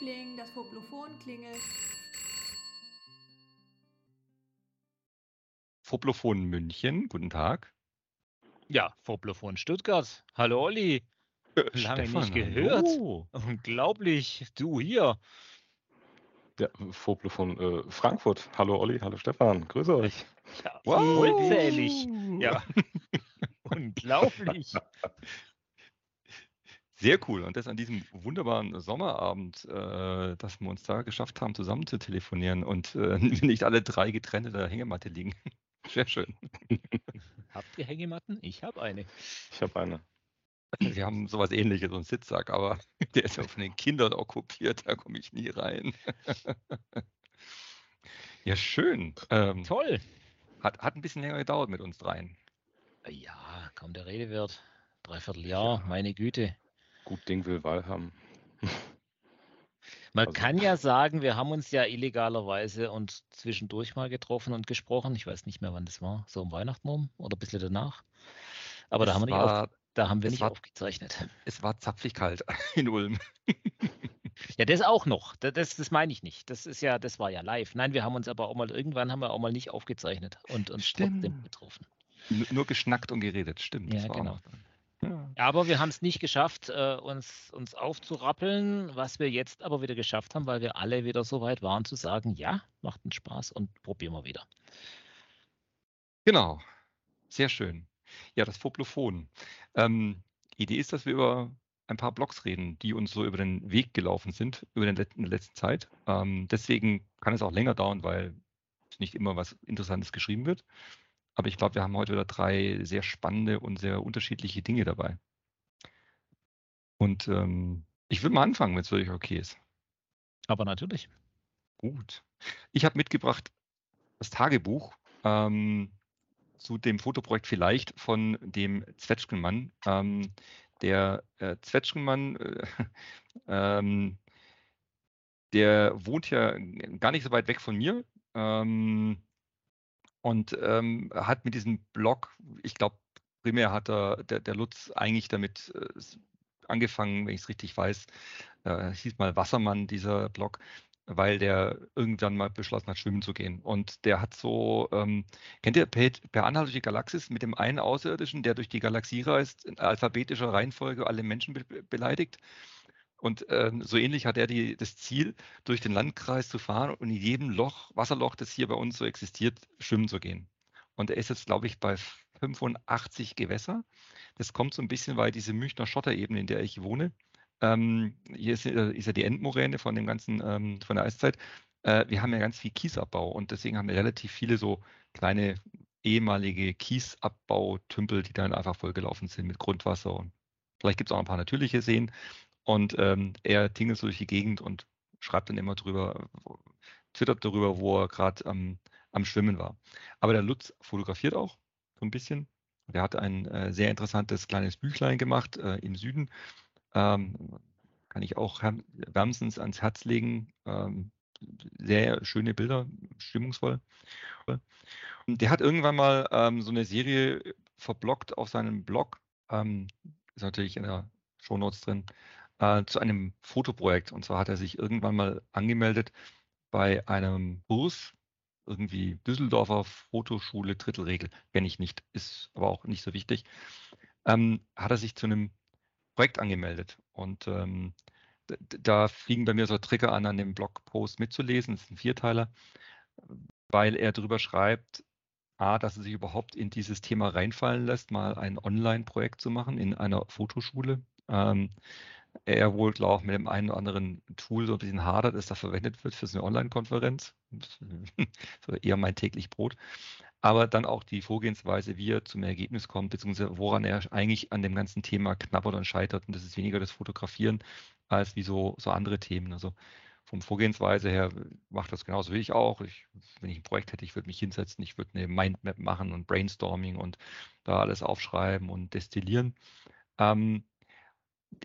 Liebling, das Poplophon klingelt. Poplophon München, guten Tag. Ja, Poplophon Stuttgart. Hallo Olli. Lange Stefan, nicht gehört. hallo. Unglaublich. Du hier. Ja, Vogel von äh, Frankfurt. Hallo Olli, hallo Stefan, grüße euch. Ja, Wow. vollzählig. Ja. Unglaublich. Sehr cool. Und das an diesem wunderbaren Sommerabend, äh, dass wir uns da geschafft haben, zusammen zu telefonieren und äh, nicht alle drei getrennt in der Hängematte liegen. Sehr schön. Habt ihr Hängematten? Ich habe eine. Ich habe eine. Wir haben sowas ähnliches, so einen Sitzsack, aber der ist ja von den Kindern okkupiert, da komme ich nie rein. Ja, schön. Ähm, Toll. hat, hat ein bisschen länger gedauert mit uns dreien. Ja, kaum der Rede wert. Dreiviertel Jahr, meine Güte. Gut Ding will Wahl haben. Man Also- kann ja sagen, wir haben uns ja illegalerweise und zwischendurch mal getroffen und gesprochen. Ich weiß nicht mehr, wann das war. So um Weihnachten rum oder ein bisschen danach. Aber da haben wir nicht, auf, war, da haben wir nicht war- aufgezeichnet. es war zapfig kalt in Ulm. Ja, das auch noch. Da- Das, das meine ich nicht. Das ist ja, das war ja live. Nein, wir haben uns aber auch mal irgendwann haben wir auch mal nicht aufgezeichnet und uns trotzdem Stimmt. getroffen. N- Nur geschnackt und geredet, stimmt. Ja, das war auch genau. Aber wir haben es nicht geschafft, äh, uns, uns aufzurappeln, was wir jetzt aber wieder geschafft haben, weil wir alle wieder so weit waren zu sagen, ja, macht uns Spaß und probieren wir wieder. Genau, sehr schön. Ja, das Poplophon. Ähm, Idee ist, dass wir über ein paar Blogs reden, die uns so über den Weg gelaufen sind über den letzten, in der letzten Zeit. Ähm, deswegen kann es auch länger dauern, weil nicht immer was Interessantes geschrieben wird. Aber ich glaube, wir haben heute wieder drei sehr spannende und sehr unterschiedliche Dinge dabei. Und ähm, ich würde mal anfangen, wenn es für euch okay ist. Aber natürlich. Gut. Ich habe mitgebracht das Tagebuch ähm, zu dem Fotoprojekt vielleicht von dem Zwetschgenmann. Ähm, der äh, Zwetschgenmann, äh, ähm, der wohnt ja gar nicht so weit weg von mir ähm, und ähm, hat mit diesem Blog, ich glaube, primär hat er, der, der Lutz eigentlich damit äh, angefangen, wenn ich es richtig weiß, äh, hieß mal Wassermann, dieser Blog, weil der irgendwann mal beschlossen hat, schwimmen zu gehen. Und der hat so, ähm, kennt ihr per, per Anhalt durch die Galaxis mit dem einen Außerirdischen, der durch die Galaxie reist, in alphabetischer Reihenfolge alle Menschen be beleidigt? Und ähm, so ähnlich hat er die, das Ziel, durch den Landkreis zu fahren und in jedem Loch, Wasserloch, das hier bei uns so existiert, schwimmen zu gehen. Und er ist jetzt, glaube ich, bei 85 Gewässer. Das kommt so ein bisschen, weil diese Münchner Schotterebene, in der ich wohne, ähm, hier ist, äh, ist ja die Endmoräne von dem ganzen, ähm, von der Eiszeit. Äh, wir haben ja ganz viel Kiesabbau und deswegen haben wir relativ viele so kleine ehemalige Kiesabbautümpel, die dann einfach vollgelaufen sind mit Grundwasser und vielleicht gibt es auch ein paar natürliche Seen. Und ähm, er tingelt so durch die Gegend und schreibt dann immer drüber, twittert darüber, wo er gerade ähm, am Schwimmen war. Aber der Lutz fotografiert auch so ein bisschen. Der hat ein äh, sehr interessantes kleines Büchlein gemacht äh, im Süden. Ähm, kann ich auch wärmstens ans Herz legen. Ähm, sehr schöne Bilder, stimmungsvoll. Und der hat irgendwann mal ähm, so eine Serie verblockt auf seinem Blog. Ähm, ist natürlich in der Shownotes drin. Äh, zu einem Fotoprojekt. Und zwar hat er sich irgendwann mal angemeldet bei einem Kurs, irgendwie Düsseldorfer Fotoschule Drittelregel, kenne ich nicht, ist aber auch nicht so wichtig, ähm, hat er sich zu einem Projekt angemeldet. Und ähm, da fliegen bei mir so Trigger an, an dem Blogpost mitzulesen. Das ist ein Vierteiler, weil er darüber schreibt, A, dass er sich überhaupt in dieses Thema reinfallen lässt, mal ein Online-Projekt zu machen in einer Fotoschule. Ähm, er wohl, glaube ich, mit dem einen oder anderen Tool so ein bisschen hadert, das da verwendet wird für so eine Online-Konferenz. eher mein täglich Brot. Aber dann auch die Vorgehensweise, wie er zum Ergebnis kommt, beziehungsweise woran er eigentlich an dem ganzen Thema knabbert und scheitert. Und das ist weniger das Fotografieren als wie so, so andere Themen. Also vom Vorgehensweise her macht das genauso wie ich auch. Ich, wenn ich ein Projekt hätte, ich würde mich hinsetzen, ich würde eine Mindmap machen und Brainstorming und da alles aufschreiben und destillieren. Ähm,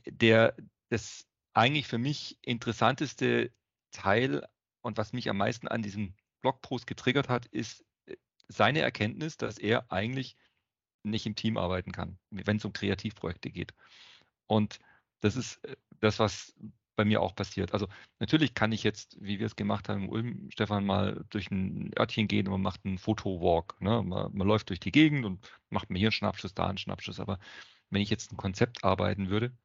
der, das eigentlich für mich interessanteste Teil und was mich am meisten an diesem Blogpost getriggert hat, ist seine Erkenntnis, dass er eigentlich nicht im Team arbeiten kann, wenn es um Kreativprojekte geht. Und das ist das, was bei mir auch passiert. Also natürlich kann ich jetzt, wie wir es gemacht haben Ulm, Stefan, mal durch ein Örtchen gehen und man macht einen Fotowalk. Ne? Man, man, läuft durch die Gegend und macht mir hier einen Schnappschuss, da einen Schnappschuss. Aber wenn ich jetzt ein Konzept arbeiten würde,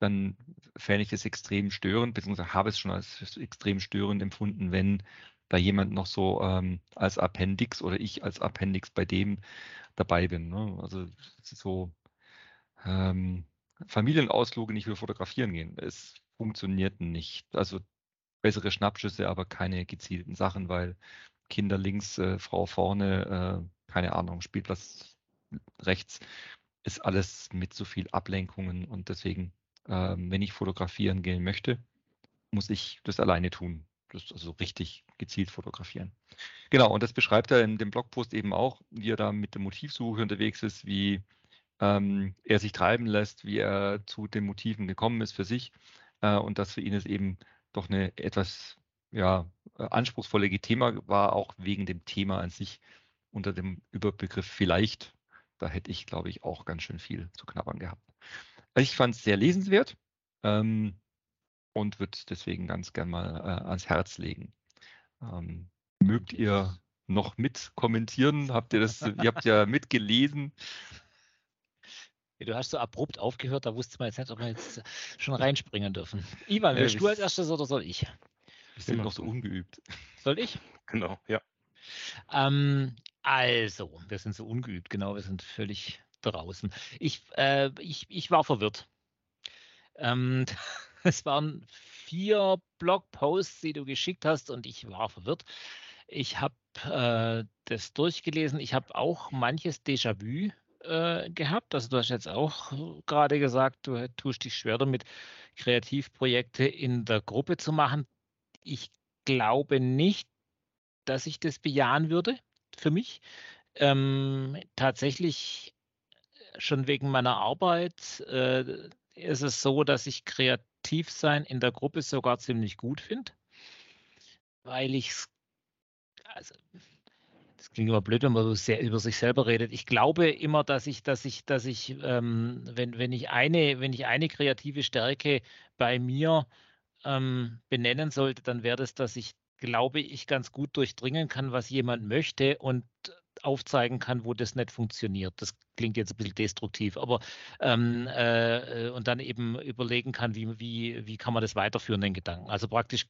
dann fände ich es extrem störend, beziehungsweise habe es schon als extrem störend empfunden, wenn da jemand noch so ähm, als Appendix oder ich als Appendix bei dem dabei bin. Ne? Also so ähm, Familienausflüge nicht für fotografieren gehen. Es funktioniert nicht. Also bessere Schnappschüsse, aber keine gezielten Sachen, weil Kinder links, äh, Frau vorne, äh, keine Ahnung, Spielplatz rechts, ist alles mit so viel Ablenkungen und deswegen, äh, wenn ich fotografieren gehen möchte, muss ich das alleine tun. Das also richtig gezielt fotografieren. Genau, und das beschreibt er in dem Blogpost eben auch, wie er da mit der Motivsuche unterwegs ist, wie ähm, er sich treiben lässt, wie er zu den Motiven gekommen ist für sich äh, und dass für ihn es eben doch eine etwas ja, äh, anspruchsvolle Thema war, auch wegen dem Thema an sich unter dem Überbegriff vielleicht. Da hätte ich, glaube ich, auch ganz schön viel zu knabbern gehabt. Ich fand es sehr lesenswert ähm, und würde deswegen ganz gern mal äh, ans Herz legen. Ähm, mögt ihr noch mit kommentieren? Habt ihr das, ihr habt ja mitgelesen. Du hast so abrupt aufgehört, da wusste man jetzt nicht, ob wir jetzt schon reinspringen dürfen. Ivan, willst ja, du als erstes oder soll ich? Wir sind noch so ungeübt. Soll ich? Genau, ja. Ähm, also, wir sind so ungeübt, genau, wir sind völlig draußen. Ich, äh, ich, ich war verwirrt. Ähm, es waren vier Blogposts, die du geschickt hast und ich war verwirrt. Ich habe äh, das durchgelesen. Ich habe auch manches Déjà-vu äh, gehabt. Also du hast jetzt auch gerade gesagt, du tust dich schwer damit, Kreativprojekte in der Gruppe zu machen. Ich glaube nicht, dass ich das bejahen würde für mich. Ähm, tatsächlich schon wegen meiner Arbeit äh, ist es so, dass ich kreativ sein in der Gruppe sogar ziemlich gut finde, weil ich es, also das klingt immer blöd, wenn man so sehr über sich selber redet. Ich glaube immer, dass ich, dass ich, dass ich, ähm, wenn, wenn ich eine, wenn ich eine kreative Stärke bei mir ähm, benennen sollte, dann wäre das, dass ich glaube ich ganz gut durchdringen kann, was jemand möchte und aufzeigen kann, wo das nicht funktioniert. Das klingt jetzt ein bisschen destruktiv, aber ähm, äh, und dann eben überlegen kann, wie, wie, wie kann man das weiterführen, den Gedanken. Also praktisch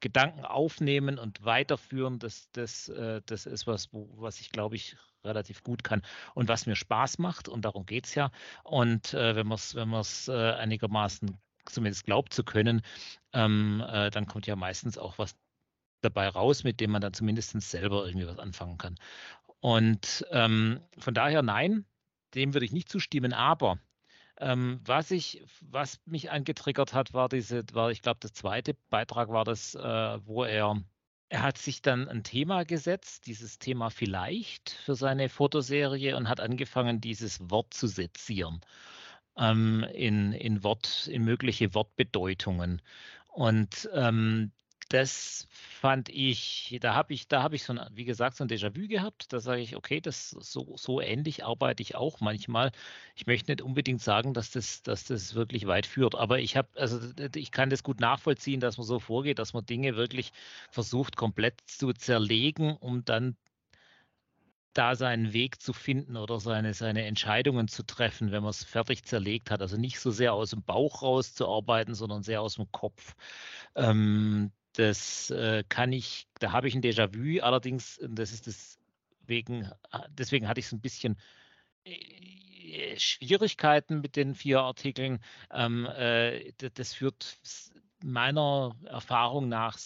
Gedanken aufnehmen und weiterführen, das, das, äh, das ist was, wo, was ich glaube ich relativ gut kann und was mir Spaß macht und darum geht es ja. Und äh, wenn man es wenn äh, einigermaßen zumindest glaubt zu können, ähm, äh, dann kommt ja meistens auch was dabei raus, mit dem man dann zumindest selber irgendwie was anfangen kann. Und ähm, von daher nein, dem würde ich nicht zustimmen, aber ähm, was ich, was mich angetriggert hat, war diese, war, ich glaube, der zweite Beitrag war das, äh, wo er, er hat sich dann ein Thema gesetzt, dieses Thema vielleicht für seine Fotoserie und hat angefangen, dieses Wort zu sezieren ähm, in, in Wort, in mögliche Wortbedeutungen. Und ähm, das fand ich, da habe ich, da habe ich so, ein, wie gesagt, so ein Déjà-vu gehabt. Da sage ich, okay, das so, so ähnlich arbeite ich auch manchmal. Ich möchte nicht unbedingt sagen, dass das, dass das wirklich weit führt, aber ich habe, also ich kann das gut nachvollziehen, dass man so vorgeht, dass man Dinge wirklich versucht, komplett zu zerlegen, um dann da seinen Weg zu finden oder seine, seine Entscheidungen zu treffen, wenn man es fertig zerlegt hat. Also nicht so sehr aus dem Bauch raus zu arbeiten, sondern sehr aus dem Kopf. Ähm, das äh, kann ich, da habe ich ein Déjà-vu, allerdings, das ist deswegen, äh, deswegen hatte ich so ein bisschen äh, Schwierigkeiten mit den vier Artikeln. Ähm, äh, das führt meiner Erfahrung nach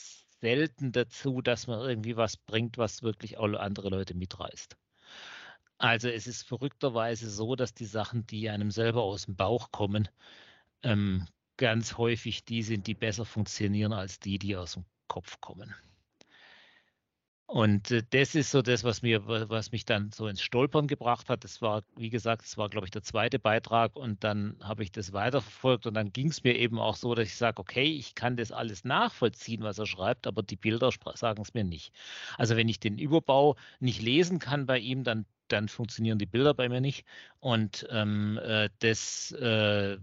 selten dazu, dass man irgendwie was bringt, was wirklich alle andere Leute mitreißt. Also es ist verrückterweise so, dass die Sachen, die einem selber aus dem Bauch kommen, ähm, ganz häufig die sind, die besser funktionieren als die, die aus dem Kopf kommen. Und äh, das ist so das, was mir, was mich dann so ins Stolpern gebracht hat. Das war, wie gesagt, das war, glaube ich, der zweite Beitrag und dann habe ich das weiterverfolgt und dann ging es mir eben auch so, dass ich sage, okay, ich kann das alles nachvollziehen, was er schreibt, aber die Bilder sagen es mir nicht. Also wenn ich den Überbau nicht lesen kann bei ihm, dann, dann funktionieren die Bilder bei mir nicht. Und ähm, äh, das äh,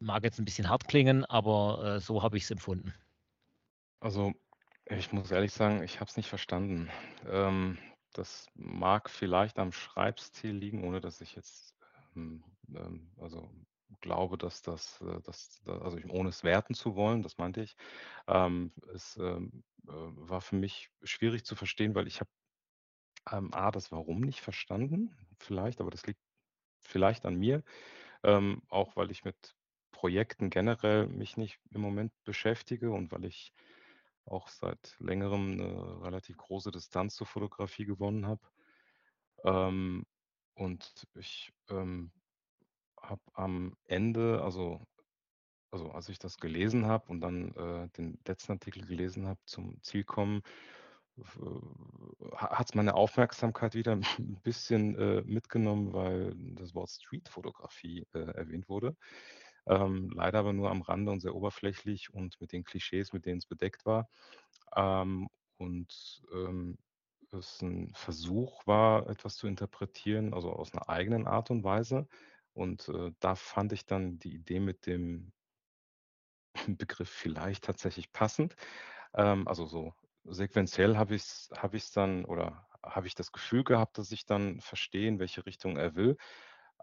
mag jetzt ein bisschen hart klingen, aber äh, so habe ich es empfunden. Also, ich muss ehrlich sagen, ich habe es nicht verstanden. Ähm, das mag vielleicht am Schreibstil liegen, ohne dass ich jetzt ähm, ähm, also glaube, dass das, äh, dass, also ohne es werten zu wollen, das meinte ich. Ähm, es ähm, äh, war für mich schwierig zu verstehen, weil ich habe A, das Warum nicht verstanden, vielleicht, aber das liegt vielleicht an mir, auch weil ich mit Projekten generell mich nicht im Moment beschäftige und weil ich auch seit längerem eine relativ große Distanz zur Fotografie gewonnen habe. Ähm, und ich ähm, habe am Ende, also, also als ich das gelesen habe und dann äh, den letzten Artikel gelesen habe zum Ziel kommen, hat es meine Aufmerksamkeit wieder ein bisschen äh, mitgenommen, weil das Wort Streetfotografie äh, erwähnt wurde. Ähm, leider aber nur am Rande und sehr oberflächlich und mit den Klischees, mit denen es bedeckt war. Ähm, und ähm, es ein Versuch war, etwas zu interpretieren, also aus einer eigenen Art und Weise. Und äh, da fand ich dann die Idee mit dem Begriff vielleicht tatsächlich passend. Ähm, also so sequenziell habe ich es hab dann oder habe ich das Gefühl gehabt, dass ich dann verstehe, in welche Richtung er will.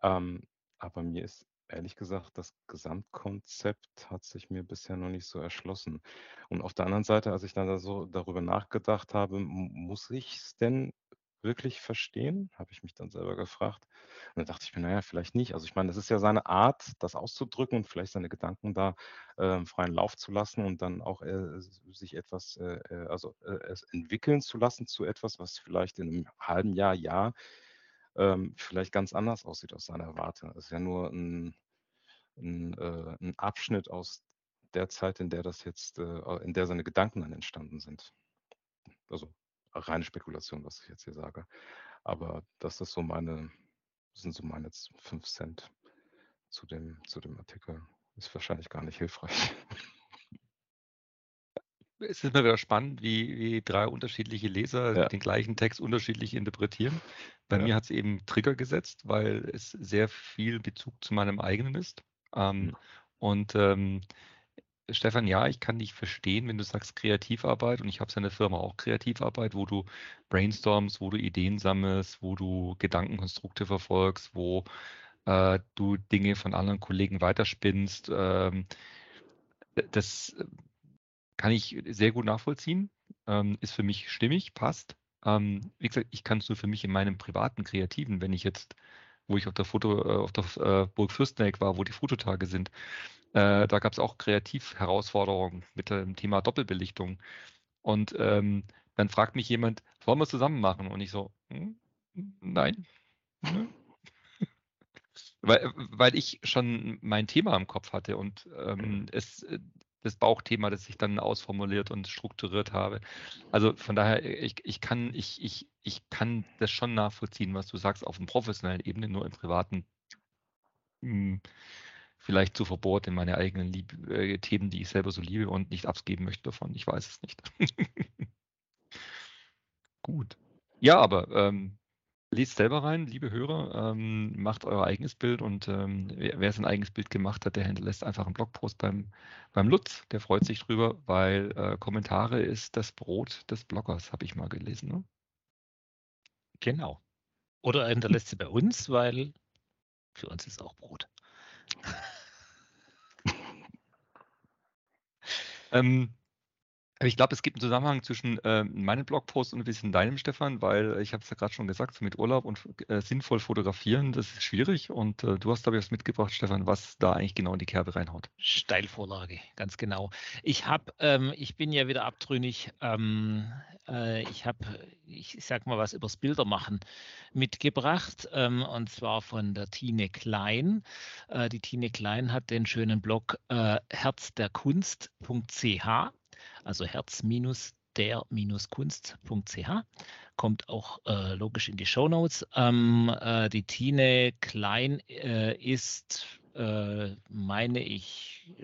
Ähm, aber mir ist ehrlich gesagt, das Gesamtkonzept hat sich mir bisher noch nicht so erschlossen. Und auf der anderen Seite, als ich dann da so darüber nachgedacht habe, muss ich es denn wirklich verstehen? Habe ich mich dann selber gefragt. Und dann dachte ich mir, naja, vielleicht nicht. Also ich meine, das ist ja seine Art, das auszudrücken und vielleicht seine Gedanken da äh, freien Lauf zu lassen und dann auch äh, sich etwas, äh, äh, also äh, es entwickeln zu lassen zu etwas, was vielleicht in einem halben Jahr, Jahr ähm, vielleicht ganz anders aussieht aus seiner Warte. Es ist ja nur ein, ein, äh, ein, Abschnitt aus der Zeit, in der das jetzt, in der seine Gedanken dann entstanden sind. Also reine Spekulation, was ich jetzt hier sage. Aber das ist so meine, sind so meine 5 Cent zu dem, zu dem Artikel. Ist wahrscheinlich gar nicht hilfreich. Es ist mir wieder spannend, wie, wie drei unterschiedliche Leser Ja. den gleichen Text unterschiedlich interpretieren. Bei Ja. mir hat es eben Trigger gesetzt, weil es sehr viel Bezug zu meinem eigenen ist. Ähm, Mhm. Und ähm, Stefan, ja, ich kann dich verstehen, wenn du sagst Kreativarbeit und ich habe seine Firma auch Kreativarbeit, wo du brainstormst, wo du Ideen sammelst, wo du Gedankenkonstrukte verfolgst, wo äh, du Dinge von anderen Kollegen weiterspinnst. Ähm, das äh, kann ich sehr gut nachvollziehen, ähm, ist für mich stimmig, passt. Ähm, wie gesagt, ich kann es nur für mich in meinem privaten Kreativen, wenn ich jetzt, wo ich auf der Foto, äh, auf der äh, Burg Fürstenegg war, wo die Fototage sind, äh, da gab es auch Kreativherausforderungen mit dem Thema Doppelbelichtung. Und ähm, dann fragt mich jemand, wollen wir es zusammen machen? Und ich so, hm, nein. Nö. weil, weil ich schon mein Thema im Kopf hatte und ähm, es äh, das Bauchthema, das ich dann ausformuliert und strukturiert habe. Also von daher, ich, ich, kann, ich, ich, ich kann das schon nachvollziehen, was du sagst, auf einer professionellen Ebene, nur im privaten hm, vielleicht zu verbohrt in meine eigenen Lieb äh, Themen, die ich selber so liebe und nicht abgeben möchte davon. Ich weiß es nicht. Gut. Ja, aber ähm, lest selber rein, liebe Hörer, ähm, macht euer eigenes Bild und ähm, wer, sein eigenes Bild gemacht hat, der hinterlässt einfach einen Blogpost beim, beim Lutz. Der freut sich drüber, weil äh, Kommentare ist das Brot des Bloggers, habe ich mal gelesen. Ne? Genau. Oder er hinterlässt sie bei uns, weil für uns ist auch Brot. Ähm, aber ich glaube, es gibt einen Zusammenhang zwischen äh, meinem Blogpost und ein bisschen deinem, Stefan, weil ich habe es ja gerade schon gesagt, so mit Urlaub und äh, sinnvoll fotografieren, das ist schwierig. Und äh, du hast, glaube ich, was mitgebracht, Stefan, was da eigentlich genau in die Kerbe reinhaut. Steilvorlage, ganz genau. Ich habe, ähm, ich bin ja wieder abtrünnig. Ähm, äh, ich habe, ich sag mal was übers Bildermachen mitgebracht, ähm, und zwar von der Tine Klein. Äh, die Tine Klein hat den schönen Blog äh, herzderkunst.ch, also herz-der-kunst.ch. Kommt auch äh, logisch in die Shownotes. Ähm, äh, die Tine Klein äh, ist, äh, meine ich,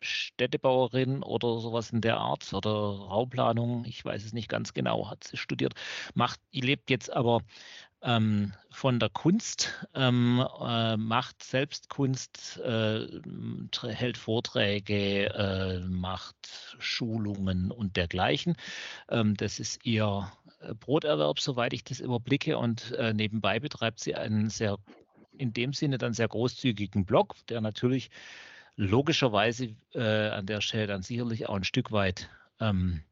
Städtebauerin oder sowas in der Art oder Rauplanung, ich weiß es nicht ganz genau, hat sie studiert, macht, lebt jetzt aber ähm, von der Kunst, ähm, äh, macht selbst Kunst, äh, hält Vorträge, äh, macht Schulungen und dergleichen. Ähm, das ist ihr äh, Broterwerb, soweit ich das überblicke. Und äh, nebenbei betreibt sie einen sehr, in dem Sinne dann sehr großzügigen Blog, der natürlich logischerweise äh, an der Stelle dann sicherlich auch ein Stück weit ähm,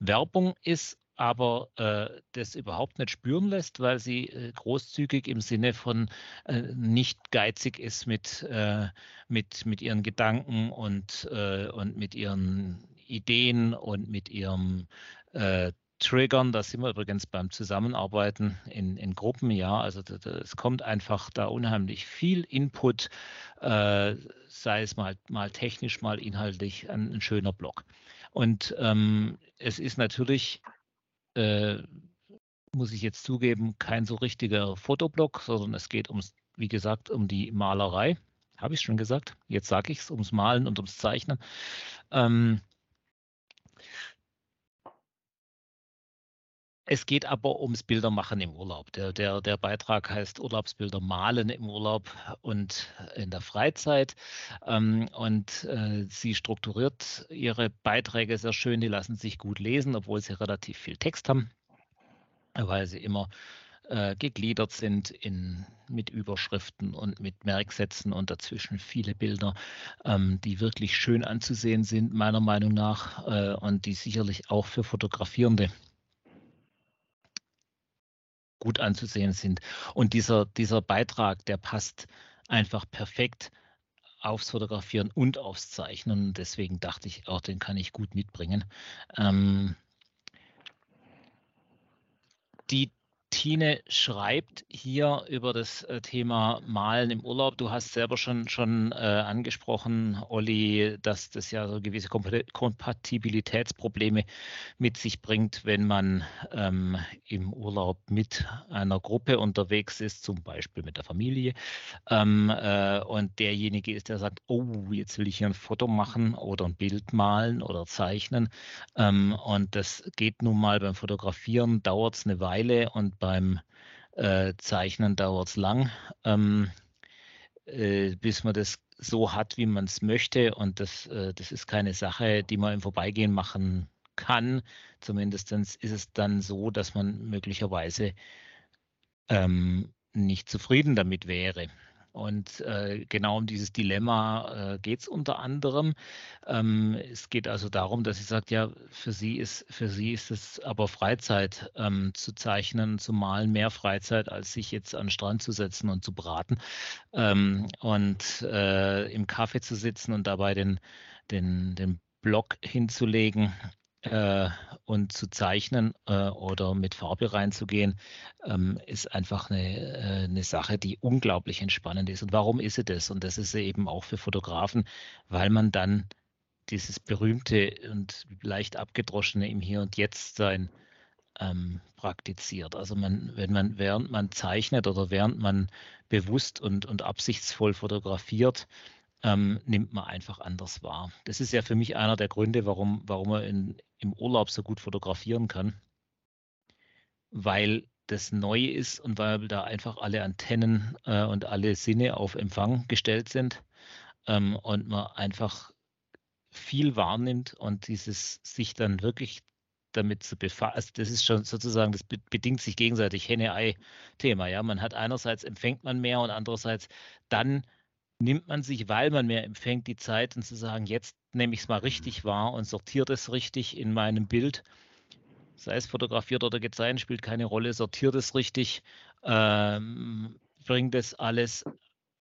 Werbung ist, aber äh, das überhaupt nicht spüren lässt, weil sie äh, großzügig im Sinne von äh, nicht geizig ist mit, äh, mit, mit ihren Gedanken und, äh, und mit ihren Ideen und mit ihrem äh, Triggern, da sind wir übrigens beim Zusammenarbeiten in, in Gruppen, ja, also es kommt einfach da unheimlich viel Input, sei es mal, mal technisch, mal inhaltlich, ein, ein schöner Blog. Und ähm, es ist natürlich äh, muss ich jetzt zugeben, kein so richtiger Fotoblog, sondern es geht ums, wie gesagt, um die Malerei. Habe ich schon gesagt? Jetzt sage ich es, ums Malen und ums Zeichnen. Ähm, Es geht aber ums Bildermachen im Urlaub. Der, der, der Beitrag heißt Urlaubsbilder malen im Urlaub und in der Freizeit. Ähm, und äh, sie strukturiert ihre Beiträge sehr schön. Die lassen sich gut lesen, obwohl sie relativ viel Text haben, weil sie immer äh, gegliedert sind in, mit Überschriften und mit Merksätzen und dazwischen viele Bilder, ähm, die wirklich schön anzusehen sind, meiner Meinung nach, äh, und die sicherlich auch für Fotografierende gut anzusehen sind. Und dieser, dieser Beitrag, der passt einfach perfekt aufs Fotografieren und aufs Zeichnen. Deswegen dachte ich auch, den kann ich gut mitbringen. Ähm, die Tine schreibt hier über das äh, Thema Malen im Urlaub. Du hast selber schon, schon äh, angesprochen, Olli, dass das ja so gewisse Kompatibilitätsprobleme mit sich bringt, wenn man ähm, im Urlaub mit einer Gruppe unterwegs ist, zum Beispiel mit der Familie. Ähm, äh, und derjenige ist, der sagt, oh, jetzt will ich hier ein Foto machen oder ein Bild malen oder zeichnen. Ähm, und das geht nun mal beim Fotografieren, dauert es eine Weile und beim äh, Zeichnen dauert es lang, ähm, äh, bis man das so hat, wie man es möchte. Und das, äh, das ist keine Sache, die man im Vorbeigehen machen kann. Zumindest ist es dann so, dass man möglicherweise ähm, nicht zufrieden damit wäre. Und äh, genau um dieses Dilemma äh, geht es unter anderem. Ähm, es geht also darum, dass sie sagt, ja, für sie ist, für sie ist es aber Freizeit ähm, zu zeichnen, zu malen, mehr Freizeit, als sich jetzt an den Strand zu setzen und zu braten ähm, und äh, im Kaffee zu sitzen und dabei den, den, den Block hinzulegen äh, und zu zeichnen äh, oder mit Farbe reinzugehen, ähm, ist einfach eine, äh, eine Sache, die unglaublich entspannend ist. Und warum ist sie das? Und das ist sie eben auch für Fotografen, weil man dann dieses berühmte und leicht abgedroschene im Hier und Jetzt sein ähm, praktiziert. Also man, wenn man, während man zeichnet oder während man bewusst und, und absichtsvoll fotografiert, ähm, nimmt man einfach anders wahr. Das ist ja für mich einer der Gründe, warum, warum man in, im Urlaub so gut fotografieren kann, weil das neu ist und weil da einfach alle Antennen äh, und alle Sinne auf Empfang gestellt sind ähm, und man einfach viel wahrnimmt und dieses sich dann wirklich damit zu befassen, also das ist schon sozusagen, das bedingt sich gegenseitig Henne-Ei-Thema. Ja, man hat einerseits empfängt man mehr und andererseits dann nimmt man sich, weil man mehr empfängt, die Zeit und zu sagen, jetzt nehme ich es mal richtig wahr und sortiert es richtig in meinem Bild. Sei es fotografiert oder gezeichnet, spielt keine Rolle, sortiert es richtig, ähm, bringt es alles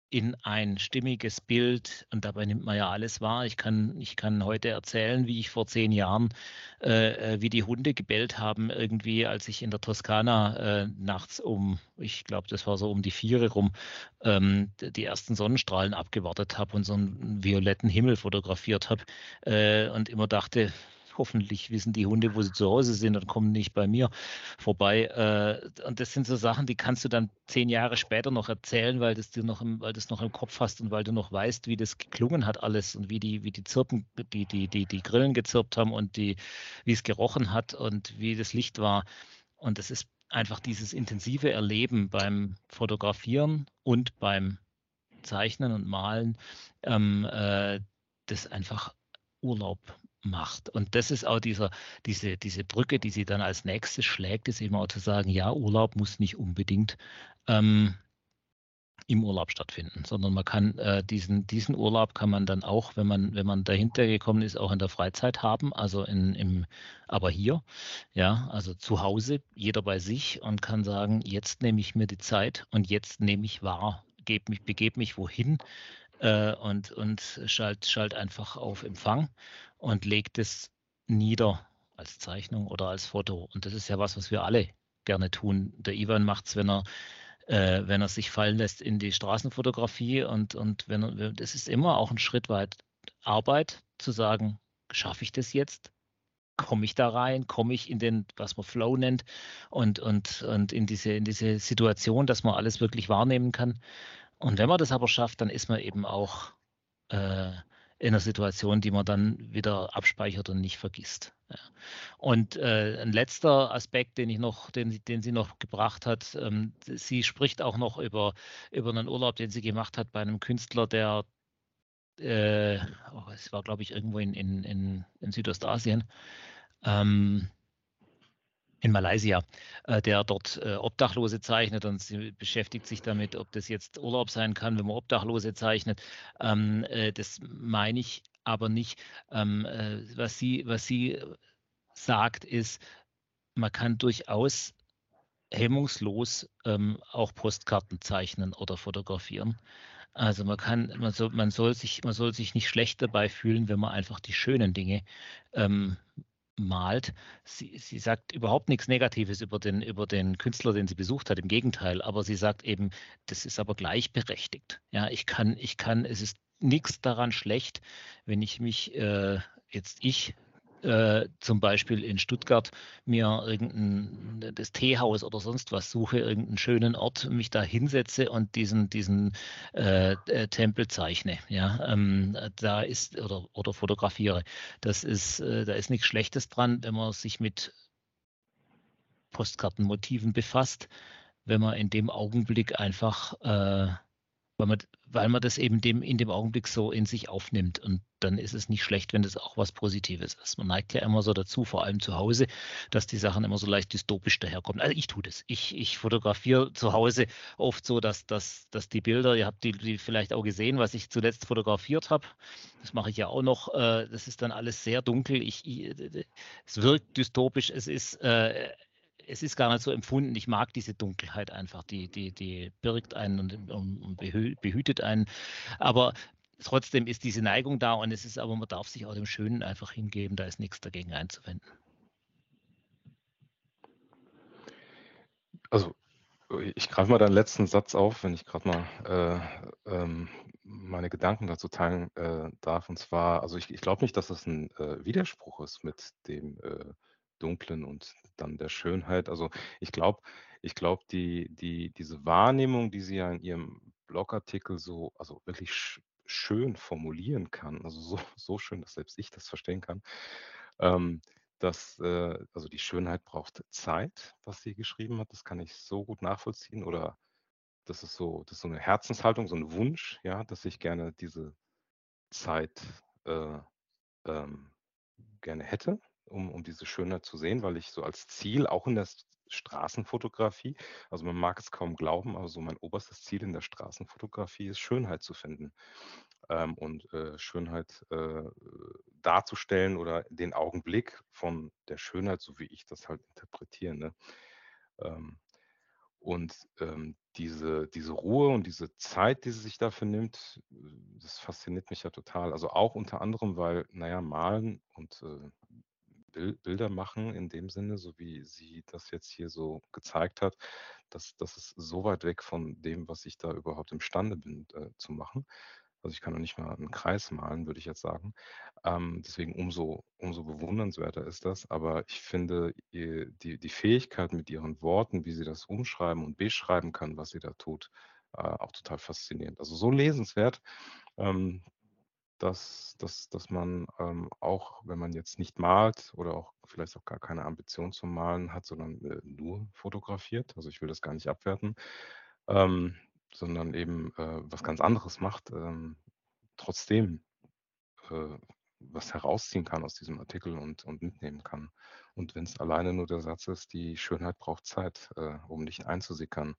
in ein stimmiges Bild und dabei nimmt man ja alles wahr. Ich kann, ich kann heute erzählen, wie ich vor zehn Jahren, äh, äh wie die Hunde gebellt haben, irgendwie, als ich in der Toskana äh, nachts um, ich glaube, das war so um die Viere rum, ähm, die ersten Sonnenstrahlen abgewartet habe und so einen violetten Himmel fotografiert habe äh, und immer dachte, Hoffentlich wissen die Hunde, wo sie zu Hause sind und kommen nicht bei mir vorbei. Äh, und das sind so Sachen, die kannst du dann zehn Jahre später noch erzählen, weil das dir noch im, weil das noch im Kopf hast und weil du noch weißt, wie das geklungen hat alles und wie die, wie die Zirpen, die, die, die, die Grillen gezirpt haben und die, wie es gerochen hat und wie das Licht war. Und das ist einfach dieses intensive Erleben beim Fotografieren und beim Zeichnen und Malen, ähm, äh, das einfach Urlaub macht. Und das ist auch dieser, diese, diese Brücke, die sie dann als nächstes schlägt, ist eben auch zu sagen, ja, Urlaub muss nicht unbedingt ähm, im Urlaub stattfinden, sondern man kann äh, diesen, diesen Urlaub kann man dann auch, wenn man, wenn man dahinter gekommen ist, auch in der Freizeit haben, also in, im, aber hier, ja, also zu Hause, jeder bei sich und kann sagen, jetzt nehme ich mir die Zeit und jetzt nehme ich wahr, gebe mich, begebe mich wohin äh, und, und schalt, schalt einfach auf Empfang und legt es nieder als Zeichnung oder als Foto. Und das ist ja was, was wir alle gerne tun. Der Ivan macht es, wenn er äh, wenn er sich fallen lässt in die Straßenfotografie und, und wenn er, das ist immer auch ein Schritt weit Arbeit zu sagen, schaffe ich das jetzt? Komme ich da rein? Komme ich in den, was man Flow nennt und, und, und in, diese, in diese Situation, dass man alles wirklich wahrnehmen kann? Und wenn man das aber schafft, dann ist man eben auch äh, in einer Situation, die man dann wieder abspeichert und nicht vergisst. Und äh, ein letzter Aspekt, den ich noch, den, den sie noch gebracht hat, ähm, sie spricht auch noch über, über einen Urlaub, den sie gemacht hat bei einem Künstler, der äh, oh, es war, glaube ich, irgendwo in, in, in, in Südostasien. Ähm, in Malaysia, äh, der dort äh, Obdachlose zeichnet und sie beschäftigt sich damit, ob das jetzt Urlaub sein kann, wenn man Obdachlose zeichnet. Ähm, äh, das meine ich aber nicht. Ähm, äh, was, sie, was sie sagt, ist, man kann durchaus hemmungslos ähm, auch Postkarten zeichnen oder fotografieren. Also man kann, man soll, man soll sich, man soll sich nicht schlecht dabei fühlen, wenn man einfach die schönen Dinge ähm, malt. Sie, sie sagt überhaupt nichts Negatives über den, über den Künstler, den sie besucht hat, im Gegenteil, aber sie sagt eben, das ist aber gleichberechtigt. Ja, ich kann, ich kann, es ist nichts daran schlecht, wenn ich mich äh, jetzt ich äh, zum Beispiel in Stuttgart mir irgendein das Teehaus oder sonst was suche, irgendeinen schönen Ort, mich da hinsetze und diesen, diesen äh, äh, Tempel zeichne. Ja, ähm, da ist oder, oder fotografiere. Das ist, äh, da ist nichts Schlechtes dran, wenn man sich mit Postkartenmotiven befasst, wenn man in dem Augenblick einfach äh, weil man, weil man das eben dem, in dem Augenblick so in sich aufnimmt. Und dann ist es nicht schlecht, wenn das auch was Positives ist. Man neigt ja immer so dazu, vor allem zu Hause, dass die Sachen immer so leicht dystopisch daherkommen. Also ich tue das. Ich, ich fotografiere zu Hause oft so, dass, dass, dass die Bilder, ihr habt die, die vielleicht auch gesehen, was ich zuletzt fotografiert habe. Das mache ich ja auch noch. Äh, das ist dann alles sehr dunkel. Ich, ich es wirkt dystopisch. Es ist äh, es ist gar nicht so empfunden. Ich mag diese Dunkelheit einfach, die, die, die birgt einen und, und behütet einen. Aber trotzdem ist diese Neigung da und es ist aber, man darf sich auch dem Schönen einfach hingeben, da ist nichts dagegen einzuwenden. Also ich greife mal deinen letzten Satz auf, wenn ich gerade mal äh, ähm, meine Gedanken dazu teilen äh, darf. Und zwar, also ich, ich glaube nicht, dass das ein äh, Widerspruch ist mit dem äh, Dunklen und dann der Schönheit. Also ich glaube, ich glaube, die, die, diese Wahrnehmung, die sie ja in ihrem Blogartikel so, also wirklich sch schön formulieren kann, also so, so schön, dass selbst ich das verstehen kann, ähm, dass, äh, also die Schönheit braucht Zeit, was sie geschrieben hat, das kann ich so gut nachvollziehen. Oder das ist so, das ist so eine Herzenshaltung, so ein Wunsch, ja, dass ich gerne diese Zeit äh, ähm, gerne hätte um, um diese Schönheit zu sehen, weil ich so als Ziel auch in der Straßenfotografie, also man mag es kaum glauben, aber so mein oberstes Ziel in der Straßenfotografie ist Schönheit zu finden ähm, und äh, Schönheit äh, darzustellen oder den Augenblick von der Schönheit, so wie ich das halt interpretiere. Ne? Ähm, und ähm, diese, diese Ruhe und diese Zeit, die sie sich dafür nimmt, das fasziniert mich ja total. Also auch unter anderem, weil, naja, malen und äh, Bilder machen in dem Sinne, so wie sie das jetzt hier so gezeigt hat, dass das ist so weit weg von dem, was ich da überhaupt imstande bin äh, zu machen. Also ich kann noch nicht mal einen Kreis malen, würde ich jetzt sagen. Ähm, deswegen umso, umso bewundernswerter ist das. Aber ich finde die, die Fähigkeit mit ihren Worten, wie sie das umschreiben und beschreiben kann, was sie da tut, äh, auch total faszinierend. Also so lesenswert. Ähm, dass, dass, dass man ähm, auch, wenn man jetzt nicht malt oder auch vielleicht auch gar keine Ambition zum Malen hat, sondern äh, nur fotografiert, also ich will das gar nicht abwerten, ähm, sondern eben äh, was ganz anderes macht, ähm, trotzdem äh, was herausziehen kann aus diesem Artikel und, und mitnehmen kann. Und wenn es alleine nur der Satz ist, die Schönheit braucht Zeit, äh, um nicht einzusickern.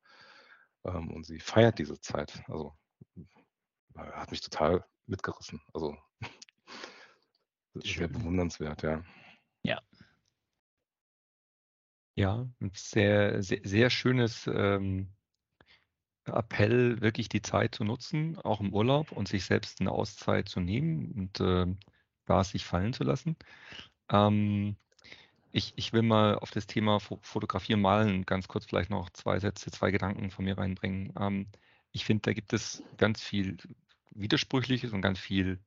Ähm, und sie feiert diese Zeit. Also äh, hat mich total mitgerissen. Also das ist sehr bewundernswert, ja. Ja. Ja, ein sehr, sehr, sehr schönes ähm, Appell, wirklich die Zeit zu nutzen, auch im Urlaub und sich selbst eine Auszeit zu nehmen und äh, da sich fallen zu lassen. Ähm, ich, ich will mal auf das Thema Fotografieren, Malen ganz kurz vielleicht noch zwei Sätze, zwei Gedanken von mir reinbringen. Ähm, ich finde, da gibt es ganz viel Widersprüchliches und ganz viel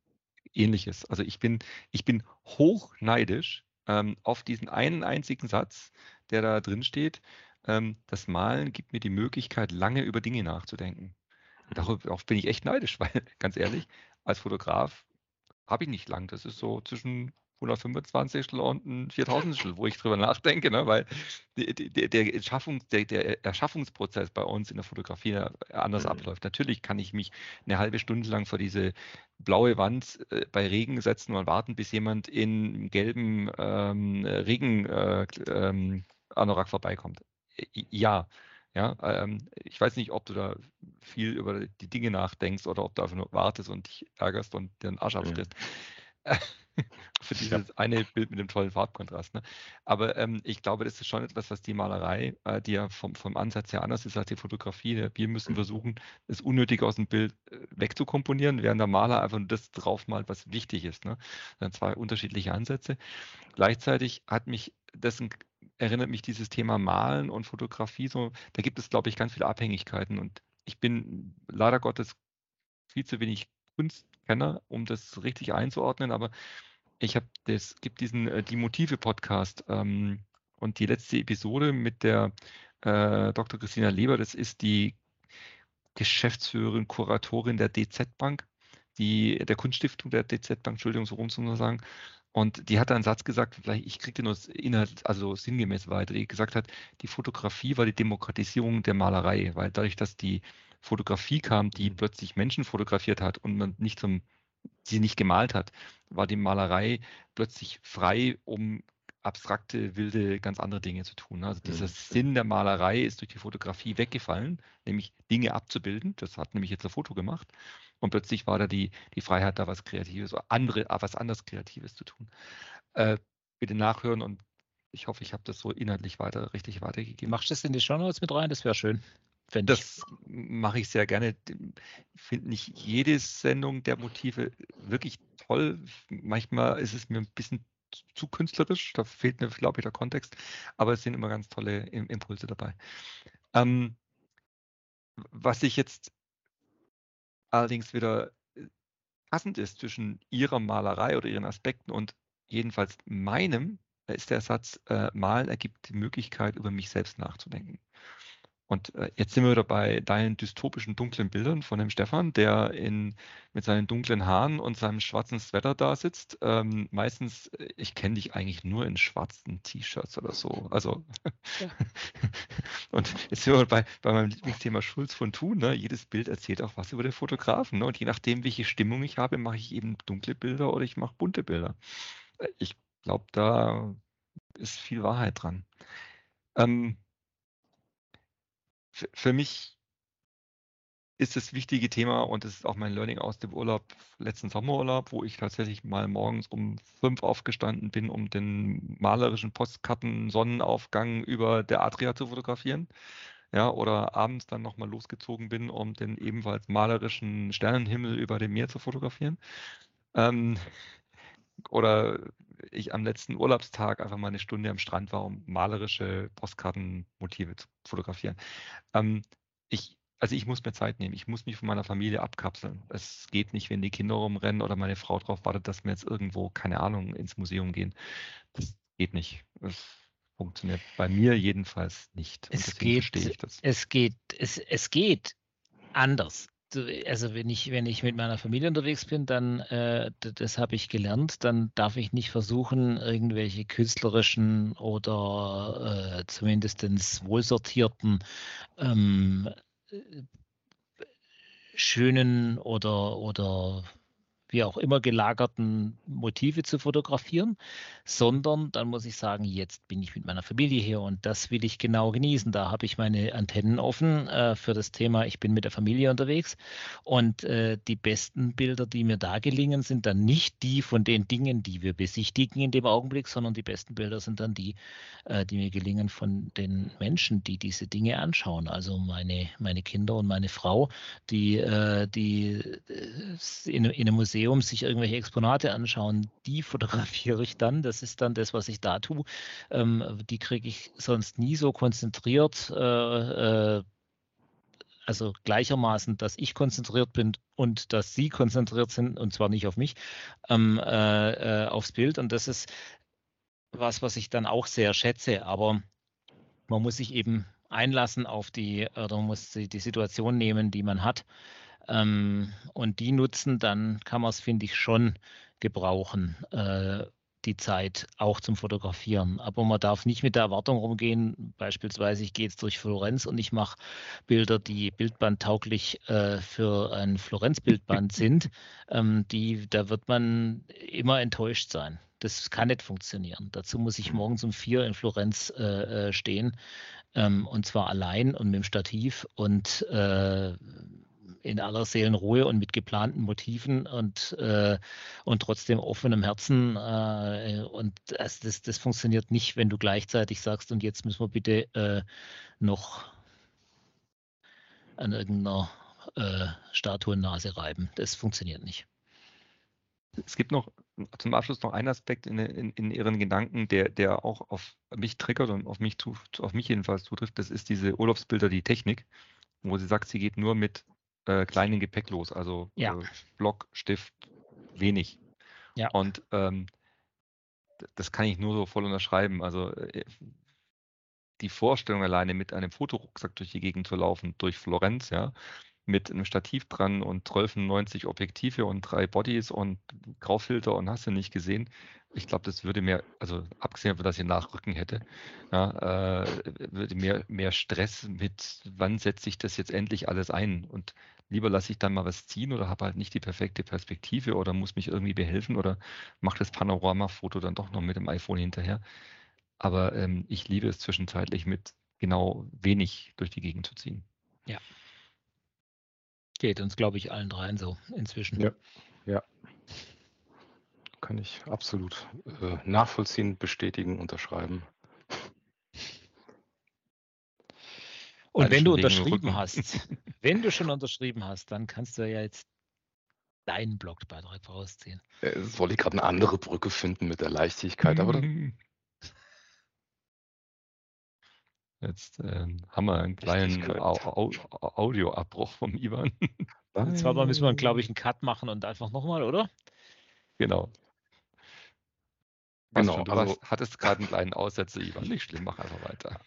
Ähnliches. Also ich bin, ich bin hochneidisch ähm, auf diesen einen einzigen Satz, der da drin steht. Ähm, das Malen gibt mir die Möglichkeit, lange über Dinge nachzudenken. Mhm. Darauf bin ich echt neidisch, weil ganz ehrlich, als Fotograf habe ich nicht lang. Das ist so zwischen 125 und ein 4000 wo ich drüber nachdenke, ne? weil die, die, der, Erschaffungs, der, der, Erschaffungsprozess bei uns in der Fotografie anders mhm. abläuft. Natürlich kann ich mich eine halbe Stunde lang vor diese blaue Wand äh, bei Regen setzen und warten, bis jemand in gelben ähm, Regen äh, ähm, Anorak vorbeikommt. Ja, ja, ähm, ich weiß nicht, ob du da viel über die Dinge nachdenkst oder ob du einfach nur wartest und dich ärgerst und den Arsch abfrisst. Ja. für dieses ja. eine Bild mit dem tollen Farbkontrast. Ne? Aber ähm, ich glaube, das ist schon etwas, was die Malerei, äh, die ja vom, vom Ansatz her anders ist als die Fotografie. Wir müssen mhm. versuchen, das Unnötige aus dem Bild äh, wegzukomponieren, während der Maler einfach nur das draufmalt, was wichtig ist. Ne? Das sind zwei unterschiedliche Ansätze. Gleichzeitig hat mich dessen erinnert mich dieses Thema Malen und Fotografie so, da gibt es, glaube ich, ganz viele Abhängigkeiten und ich bin leider Gottes viel zu wenig Kunstkenner, um das richtig einzuordnen, aber ich habe das, gibt diesen äh, Die Motive-Podcast ähm, und die letzte Episode mit der äh, Dr. Christina Leber, das ist die Geschäftsführerin, Kuratorin der DZ Bank, die, der Kunststiftung der DZ Bank, Entschuldigung, so rum zu sagen. Und die hat einen Satz gesagt, vielleicht ich kriege den nur Inhalt, also sinngemäß weiter, die gesagt hat, die Fotografie war die Demokratisierung der Malerei, weil dadurch, dass die Fotografie kam, die mhm. plötzlich Menschen fotografiert hat und man nicht zum, sie nicht gemalt hat, war die Malerei plötzlich frei, um abstrakte, wilde, ganz andere Dinge zu tun. Also dieser mhm. Sinn der Malerei ist durch die Fotografie weggefallen, nämlich Dinge abzubilden. Das hat nämlich jetzt ein Foto gemacht. Und plötzlich war da die, die Freiheit, da was Kreatives oder andere, was anderes Kreatives zu tun. Äh, bitte nachhören und ich hoffe, ich habe das so inhaltlich weiter richtig weitergegeben. Machst du das in die Show Notes mit rein? Das wäre schön. Das mache ich sehr gerne. Ich finde nicht jede Sendung der Motive wirklich toll. Manchmal ist es mir ein bisschen zu künstlerisch. Da fehlt mir, glaube ich, der Kontext. Aber es sind immer ganz tolle Impulse dabei. Ähm, was ich jetzt allerdings wieder äh, passend ist zwischen ihrer Malerei oder ihren Aspekten und jedenfalls meinem, ist der Satz, äh, Malen ergibt die Möglichkeit, über mich selbst nachzudenken. Und äh, jetzt sind wir wieder bei deinen dystopischen dunklen Bildern von dem Stefan, der in, mit seinen dunklen Haaren und seinem schwarzen Sweater da sitzt. Ähm, meistens, äh, ich kenne dich eigentlich nur in schwarzen T-Shirts oder so. Also ja. und jetzt sind wir bei, bei meinem Lieblingsthema Schulz von Thun. Ne? Jedes Bild erzählt auch was über den Fotografen. Ne? Und je nachdem, welche Stimmung ich habe, mache ich eben dunkle Bilder oder ich mache bunte Bilder. Äh, ich glaube, da ist viel Wahrheit dran. Ähm, für mich ist das wichtige Thema und das ist auch mein Learning aus dem Urlaub, letzten Sommerurlaub, wo ich tatsächlich mal morgens um fünf aufgestanden bin, um den malerischen Postkarten Sonnenaufgang über der Adria zu fotografieren. Ja, oder abends dann nochmal losgezogen bin, um den ebenfalls malerischen Sternenhimmel über dem Meer zu fotografieren. Ähm, oder ich am letzten Urlaubstag einfach mal eine Stunde am Strand war, um malerische Postkartenmotive zu fotografieren. Ähm, ich, also ich muss mir Zeit nehmen. Ich muss mich von meiner Familie abkapseln. Es geht nicht, wenn die Kinder rumrennen oder meine Frau darauf wartet, dass wir jetzt irgendwo, keine Ahnung, ins Museum gehen. Das geht nicht. Das funktioniert bei mir jedenfalls nicht. es geht, es, es geht, es, es geht anders. Also wenn ich, wenn ich mit meiner Familie unterwegs bin, dann, äh, das habe ich gelernt, dann darf ich nicht versuchen, irgendwelche künstlerischen oder äh, zumindest wohlsortierten ähm, äh, schönen oder, oder wie auch immer gelagerten Motive zu fotografieren, sondern dann muss ich sagen, jetzt bin ich mit meiner Familie hier und das will ich genau genießen. Da habe ich meine Antennen offen äh, für das Thema, ich bin mit der Familie unterwegs und äh, die besten Bilder, die mir da gelingen, sind dann nicht die von den Dingen, die wir besichtigen in dem Augenblick, sondern die besten Bilder sind dann die, äh, die mir gelingen von den Menschen, die diese Dinge anschauen. Also meine, meine Kinder und meine Frau, die, äh, die äh, in, in einem Museum Museum sich irgendwelche Exponate anschauen, die fotografiere ich dann. Das ist dann das, was ich da tue. Ähm, die kriege ich sonst nie so konzentriert. Äh, äh, also gleichermaßen, dass ich konzentriert bin und dass sie konzentriert sind, und zwar nicht auf mich, ähm, äh, äh aufs Bild. Und das ist was, was ich dann auch sehr schätze. Aber man muss sich eben einlassen auf die, oder man muss die, die Situation nehmen, die man hat ähm, und die nutzen, dann kann man es, finde ich, schon gebrauchen, äh, die Zeit auch zum Fotografieren. Aber man darf nicht mit der Erwartung rumgehen, beispielsweise ich gehe jetzt durch Florenz und ich mache Bilder, die bildbandtauglich äh, für ein Florenz-Bildband sind. Ähm, die, da wird man immer enttäuscht sein. Das kann nicht funktionieren. Dazu muss ich morgens um vier in Florenz äh, äh stehen ähm, und zwar allein und mit dem Stativ und äh, in aller Seelenruhe und mit geplanten Motiven und, äh, und trotzdem offenem Herzen. Äh, und das, das, das funktioniert nicht, wenn du gleichzeitig sagst, und jetzt müssen wir bitte äh, noch an irgendeiner äh, Statuennase reiben. Das funktioniert nicht. Es gibt noch zum Abschluss noch einen Aspekt in, in, in, Ihren Gedanken, der, der auch auf mich triggert und auf mich, zu, auf mich jedenfalls zutrifft. Das ist diese Urlaubsbilder, die Technik, wo sie sagt, sie geht nur mit äh, kleinen Gepäck los, also ja. äh, Block, Stift, wenig. Ja. Und ähm, das kann ich nur so voll unterschreiben. Also äh, die Vorstellung alleine mit einem Fotorucksack durch die Gegend zu laufen, durch Florenz, ja, mit einem Stativ dran und 1290 Objektive und drei Bodies und Graufilter und hast du nicht gesehen. Ich glaube, das würde mir, also abgesehen davon, dass ich Nachrücken hätte, ja, äh, würde mir mehr Stress mit, wann setze ich das jetzt endlich alles ein? Und lieber lasse ich dann mal was ziehen oder habe halt nicht die perfekte Perspektive oder muss mich irgendwie behelfen oder mache das Panoramafoto dann doch noch mit dem iPhone hinterher. Aber ähm, ich liebe es zwischenzeitlich mit genau wenig durch die Gegend zu ziehen. Ja. Geht uns, glaube ich, allen dreien so inzwischen. Ja, ja. Kann ich absolut äh, nachvollziehen, bestätigen, unterschreiben. Und wenn du unterschrieben hast, wenn du schon unterschrieben hast, dann kannst du ja jetzt deinen Blogbeitrag rausziehen. Äh, soll ich gerade eine andere Brücke finden mit der Leichtigkeit, aber dann, Jetzt äh, haben wir einen kleinen Au Au Audioabbruch vom Ivan. Und zwar müssen wir, glaube ich, einen Cut machen und einfach nochmal, oder? Genau. Genau, schon, du also- hattest gerade einen kleinen Aussetzer, Ivan. Nicht schlimm, mach einfach weiter.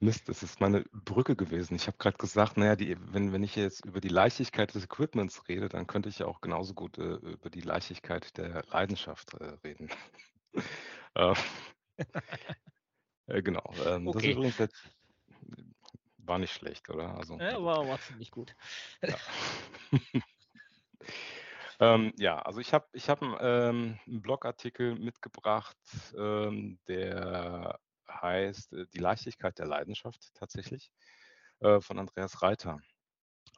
Mist, das ist meine Brücke gewesen. Ich habe gerade gesagt, naja, die, wenn, wenn ich jetzt über die Leichtigkeit des Equipments rede, dann könnte ich ja auch genauso gut äh, über die Leichtigkeit der Leidenschaft äh, reden. äh, äh, genau. Ähm, Das Okay. ist übrigens jetzt, war nicht schlecht, oder? Also, Ja, war, war ziemlich gut. Ja. Ähm, ja, also ich habe ich hab, ähm, 'n Blogartikel mitgebracht, ähm, der heißt, äh, „Die Leichtigkeit der Leidenschaft“ tatsächlich, äh, von Andreas Reiter.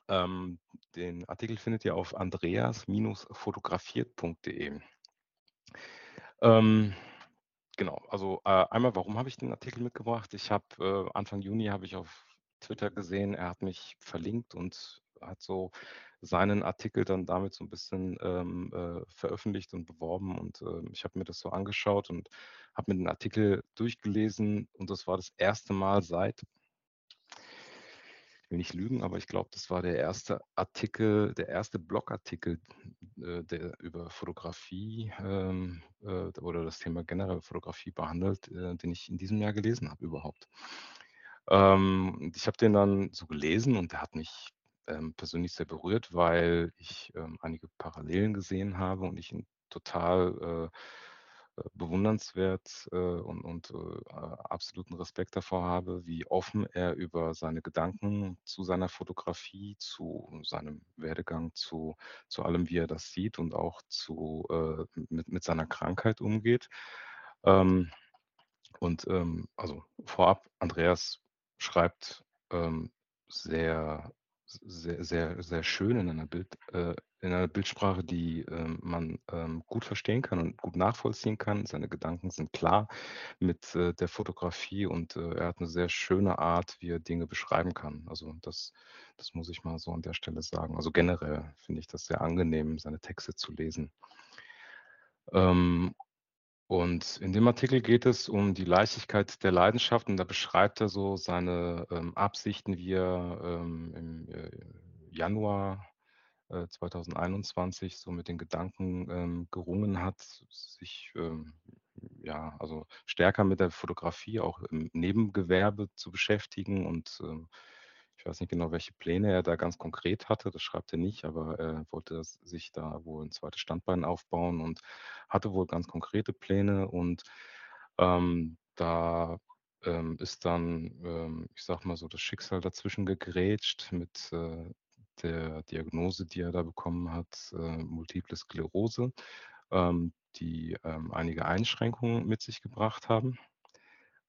Ähm, den Artikel findet ihr auf andreas-fotografiert.de. Ähm, genau, also, äh, einmal, warum habe ich den Artikel mitgebracht? Ich habe, Anfang Juni habe ich auf Twitter gesehen, er hat mich verlinkt und hat so seinen Artikel dann damit so ein bisschen, ähm, äh, veröffentlicht und beworben und, ähm, ich habe mir das so angeschaut und habe mir den Artikel durchgelesen und das war das erste Mal seit ich will nicht lügen, aber ich glaube, das war der erste Artikel der erste Blogartikel, äh, der über Fotografie, ähm, äh, oder das Thema generell Fotografie behandelt, äh, den ich in diesem Jahr gelesen habe überhaupt. Ähm, ich habe den dann so gelesen und der hat mich ähm, persönlich sehr berührt, weil ich ähm, einige Parallelen gesehen habe und ich ihn total äh, äh, bewundernswert äh, und, und äh, absoluten Respekt davor habe, wie offen er über seine Gedanken zu seiner Fotografie, zu seinem Werdegang, zu, zu allem, wie er das sieht und auch zu, äh, mit, mit seiner Krankheit umgeht. Ähm, und ähm, also vorab, Andreas schreibt ähm, sehr, sehr, sehr, sehr schön in einer, Bild, äh, in einer Bildsprache, die ähm, man ähm, gut verstehen kann und gut nachvollziehen kann. Seine Gedanken sind klar mit äh, der Fotografie und äh, er hat eine sehr schöne Art, wie er Dinge beschreiben kann. Also das, das muss ich mal so an der Stelle sagen. Also generell finde ich das sehr angenehm, seine Texte zu lesen. Ähm, und in dem Artikel geht es um die Leichtigkeit der Leidenschaft und da beschreibt er so seine ähm, Absichten, wie er ähm, im äh, Januar äh, 2021 so mit den Gedanken ähm, gerungen hat, sich ähm, ja, also stärker mit der Fotografie auch im Nebengewerbe zu beschäftigen und ähm, ich weiß nicht genau, welche Pläne er da ganz konkret hatte, das schreibt er nicht, aber er wollte sich da wohl ein zweites Standbein aufbauen und hatte wohl ganz konkrete Pläne und ähm, da ähm, ist dann, ähm, ich sag mal so, das Schicksal dazwischen gegrätscht mit äh, der Diagnose, die er da bekommen hat, äh, Multiple Sklerose, ähm, die ähm, einige Einschränkungen mit sich gebracht haben.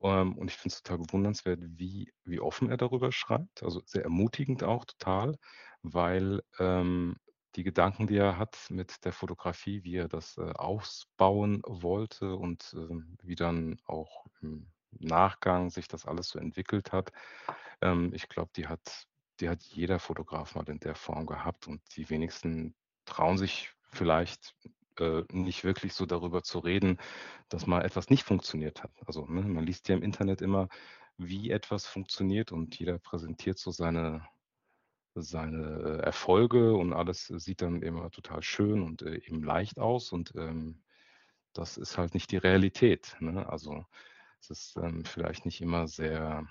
Ähm, und ich finde es total bewundernswert, wie, wie offen er darüber schreibt. Also sehr ermutigend auch total, weil ähm, die Gedanken, die er hat mit der Fotografie, wie er das äh, ausbauen wollte und äh, wie dann auch im Nachgang sich das alles so entwickelt hat, ähm, ich glaube, die hat, die hat jeder Fotograf mal in der Form gehabt und die wenigsten trauen sich vielleicht äh, nicht wirklich so darüber zu reden, dass mal etwas nicht funktioniert hat. Also ne, man liest ja im Internet immer, wie etwas funktioniert und jeder präsentiert so seine, seine Erfolge und alles sieht dann immer total schön und äh, eben leicht aus und ähm, das ist halt nicht die Realität. Ne? Also es ist ähm, vielleicht nicht immer sehr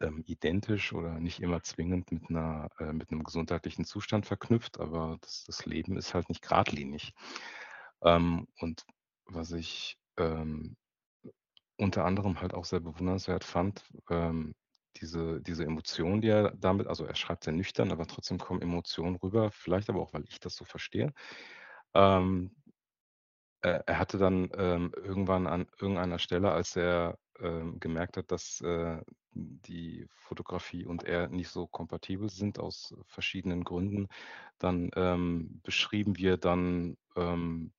ähm, identisch oder nicht immer zwingend mit, einer, äh, mit einem gesundheitlichen Zustand verknüpft, aber das, das Leben ist halt nicht geradlinig. Ähm, und was ich ähm, unter anderem halt auch sehr bewundernswert fand, ähm, diese, diese Emotionen, die er damit, also er schreibt sehr nüchtern, aber trotzdem kommen Emotionen rüber, vielleicht aber auch, weil ich das so verstehe. Ähm, er, er hatte dann ähm, irgendwann an irgendeiner Stelle, als er ähm, gemerkt hat, dass äh, die Fotografie und er nicht so kompatibel sind aus verschiedenen Gründen, dann ähm, beschrieben wir dann ähm,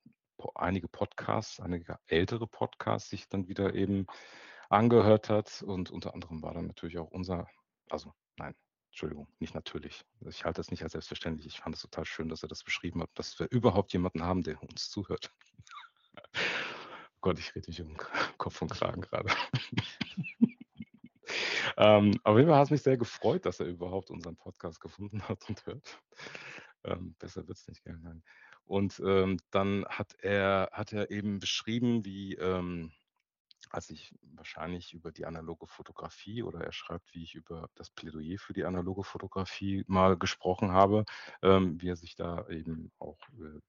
einige Podcasts, einige ältere Podcasts sich dann wieder eben angehört hat und unter anderem war dann natürlich auch unser, also nein, Entschuldigung, nicht natürlich. Ich halte das nicht als selbstverständlich. Ich fand es total schön, dass er das beschrieben hat, dass wir überhaupt jemanden haben, der uns zuhört. Gott, ich rede mich um Kopf und Kragen gerade. ähm, auf jeden Fall hat es mich sehr gefreut, dass er überhaupt unseren Podcast gefunden hat und hört. Ähm, besser wird es nicht gerne. Und ähm, dann hat er, hat er eben beschrieben, wie, ähm, als ich wahrscheinlich über die analoge Fotografie oder er schreibt, wie ich über das Plädoyer für die analoge Fotografie mal gesprochen habe, ähm, wie er sich da eben auch äh,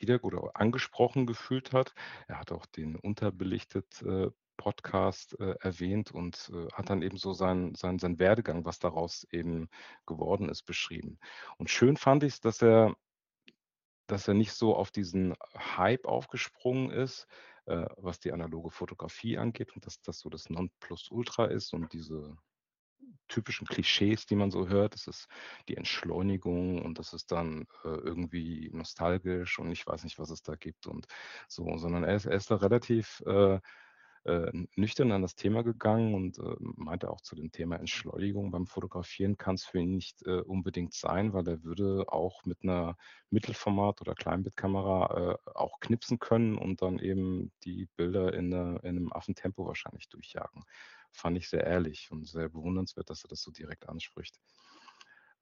wieder oder angesprochen gefühlt hat. Er hat auch den unterbelichtet äh, Podcast äh, erwähnt und äh, hat dann eben so seinen sein, sein Werdegang, was daraus eben geworden ist, beschrieben. Und schön fand ich es, dass er, dass er nicht so auf diesen Hype aufgesprungen ist, äh, was die analoge Fotografie angeht und dass das so das Nonplusultra ist und diese typischen Klischees, die man so hört. Das ist die Entschleunigung und das ist dann äh, irgendwie nostalgisch und ich weiß nicht, was es da gibt und so, sondern er ist, er ist da relativ äh, äh, nüchtern an das Thema gegangen und äh, meinte auch zu dem Thema Entschleunigung beim Fotografieren kann es für ihn nicht äh, unbedingt sein, weil er würde auch mit einer Mittelformat- oder Kleinbildkamera auch knipsen können und dann eben die Bilder in, in einem Affentempo wahrscheinlich durchjagen fand ich sehr ehrlich und sehr bewundernswert, dass er das so direkt anspricht.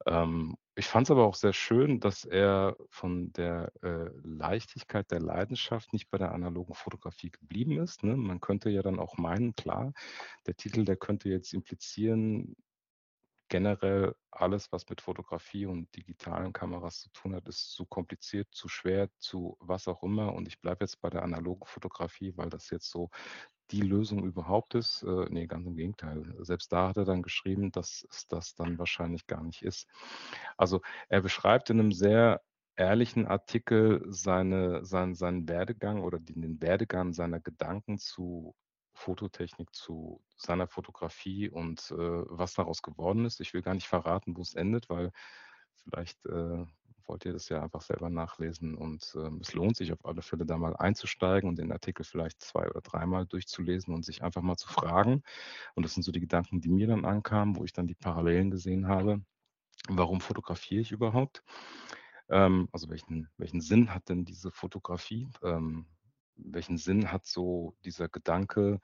Ähm, ich fand es aber auch sehr schön, dass er von der äh, Leichtigkeit der Leidenschaft nicht bei der analogen Fotografie geblieben ist. Ne? Man könnte ja dann auch meinen, klar, der Titel, der könnte jetzt implizieren, generell alles, was mit Fotografie und digitalen Kameras zu tun hat, ist zu kompliziert, zu schwer, zu was auch immer. Und ich bleibe jetzt bei der analogen Fotografie, weil das jetzt so die Lösung überhaupt ist. Äh, nee, ganz im Gegenteil. Selbst da hat er dann geschrieben, dass es das dann wahrscheinlich gar nicht ist. Also er beschreibt in einem sehr ehrlichen Artikel seine, sein, seinen Werdegang oder den, Werdegang seiner Gedanken zu Fototechnik, zu seiner Fotografie und äh, was daraus geworden ist. Ich will gar nicht verraten, wo es endet, weil vielleicht äh, wollt ihr das ja einfach selber nachlesen und äh, es lohnt sich auf alle Fälle da mal einzusteigen und den Artikel vielleicht zwei oder dreimal durchzulesen und sich einfach mal zu fragen. Und das sind so die Gedanken, die mir dann ankamen, wo ich dann die Parallelen gesehen habe. Warum fotografiere ich überhaupt? Ähm, also welchen, welchen Sinn hat denn diese Fotografie? Ähm, welchen Sinn hat so dieser Gedanke,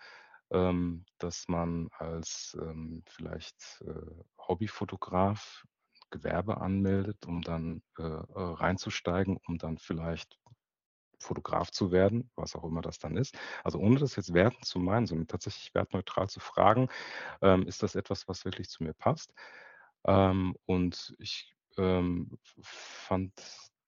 ähm, dass man als ähm, vielleicht äh, Hobbyfotograf Gewerbe anmeldet, um dann äh, äh, reinzusteigen, um dann vielleicht Fotograf zu werden, was auch immer das dann ist. Also ohne das jetzt werten zu meinen, sondern tatsächlich wertneutral zu fragen, ähm, ist das etwas, was wirklich zu mir passt? Ähm, und ich ähm, fand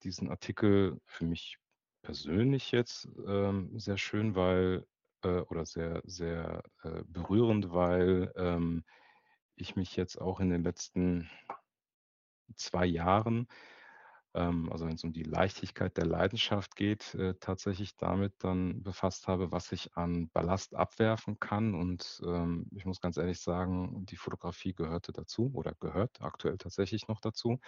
diesen Artikel für mich persönlich jetzt ähm, sehr schön, weil äh, oder sehr, sehr äh, berührend, weil ähm, ich mich jetzt auch in den letzten zwei Jahren, ähm, also wenn es um die Leichtigkeit der Leidenschaft geht, äh, tatsächlich damit dann befasst habe, was ich an Ballast abwerfen kann. Und ähm, ich muss ganz ehrlich sagen, die Fotografie gehörte dazu oder gehört aktuell tatsächlich noch dazu.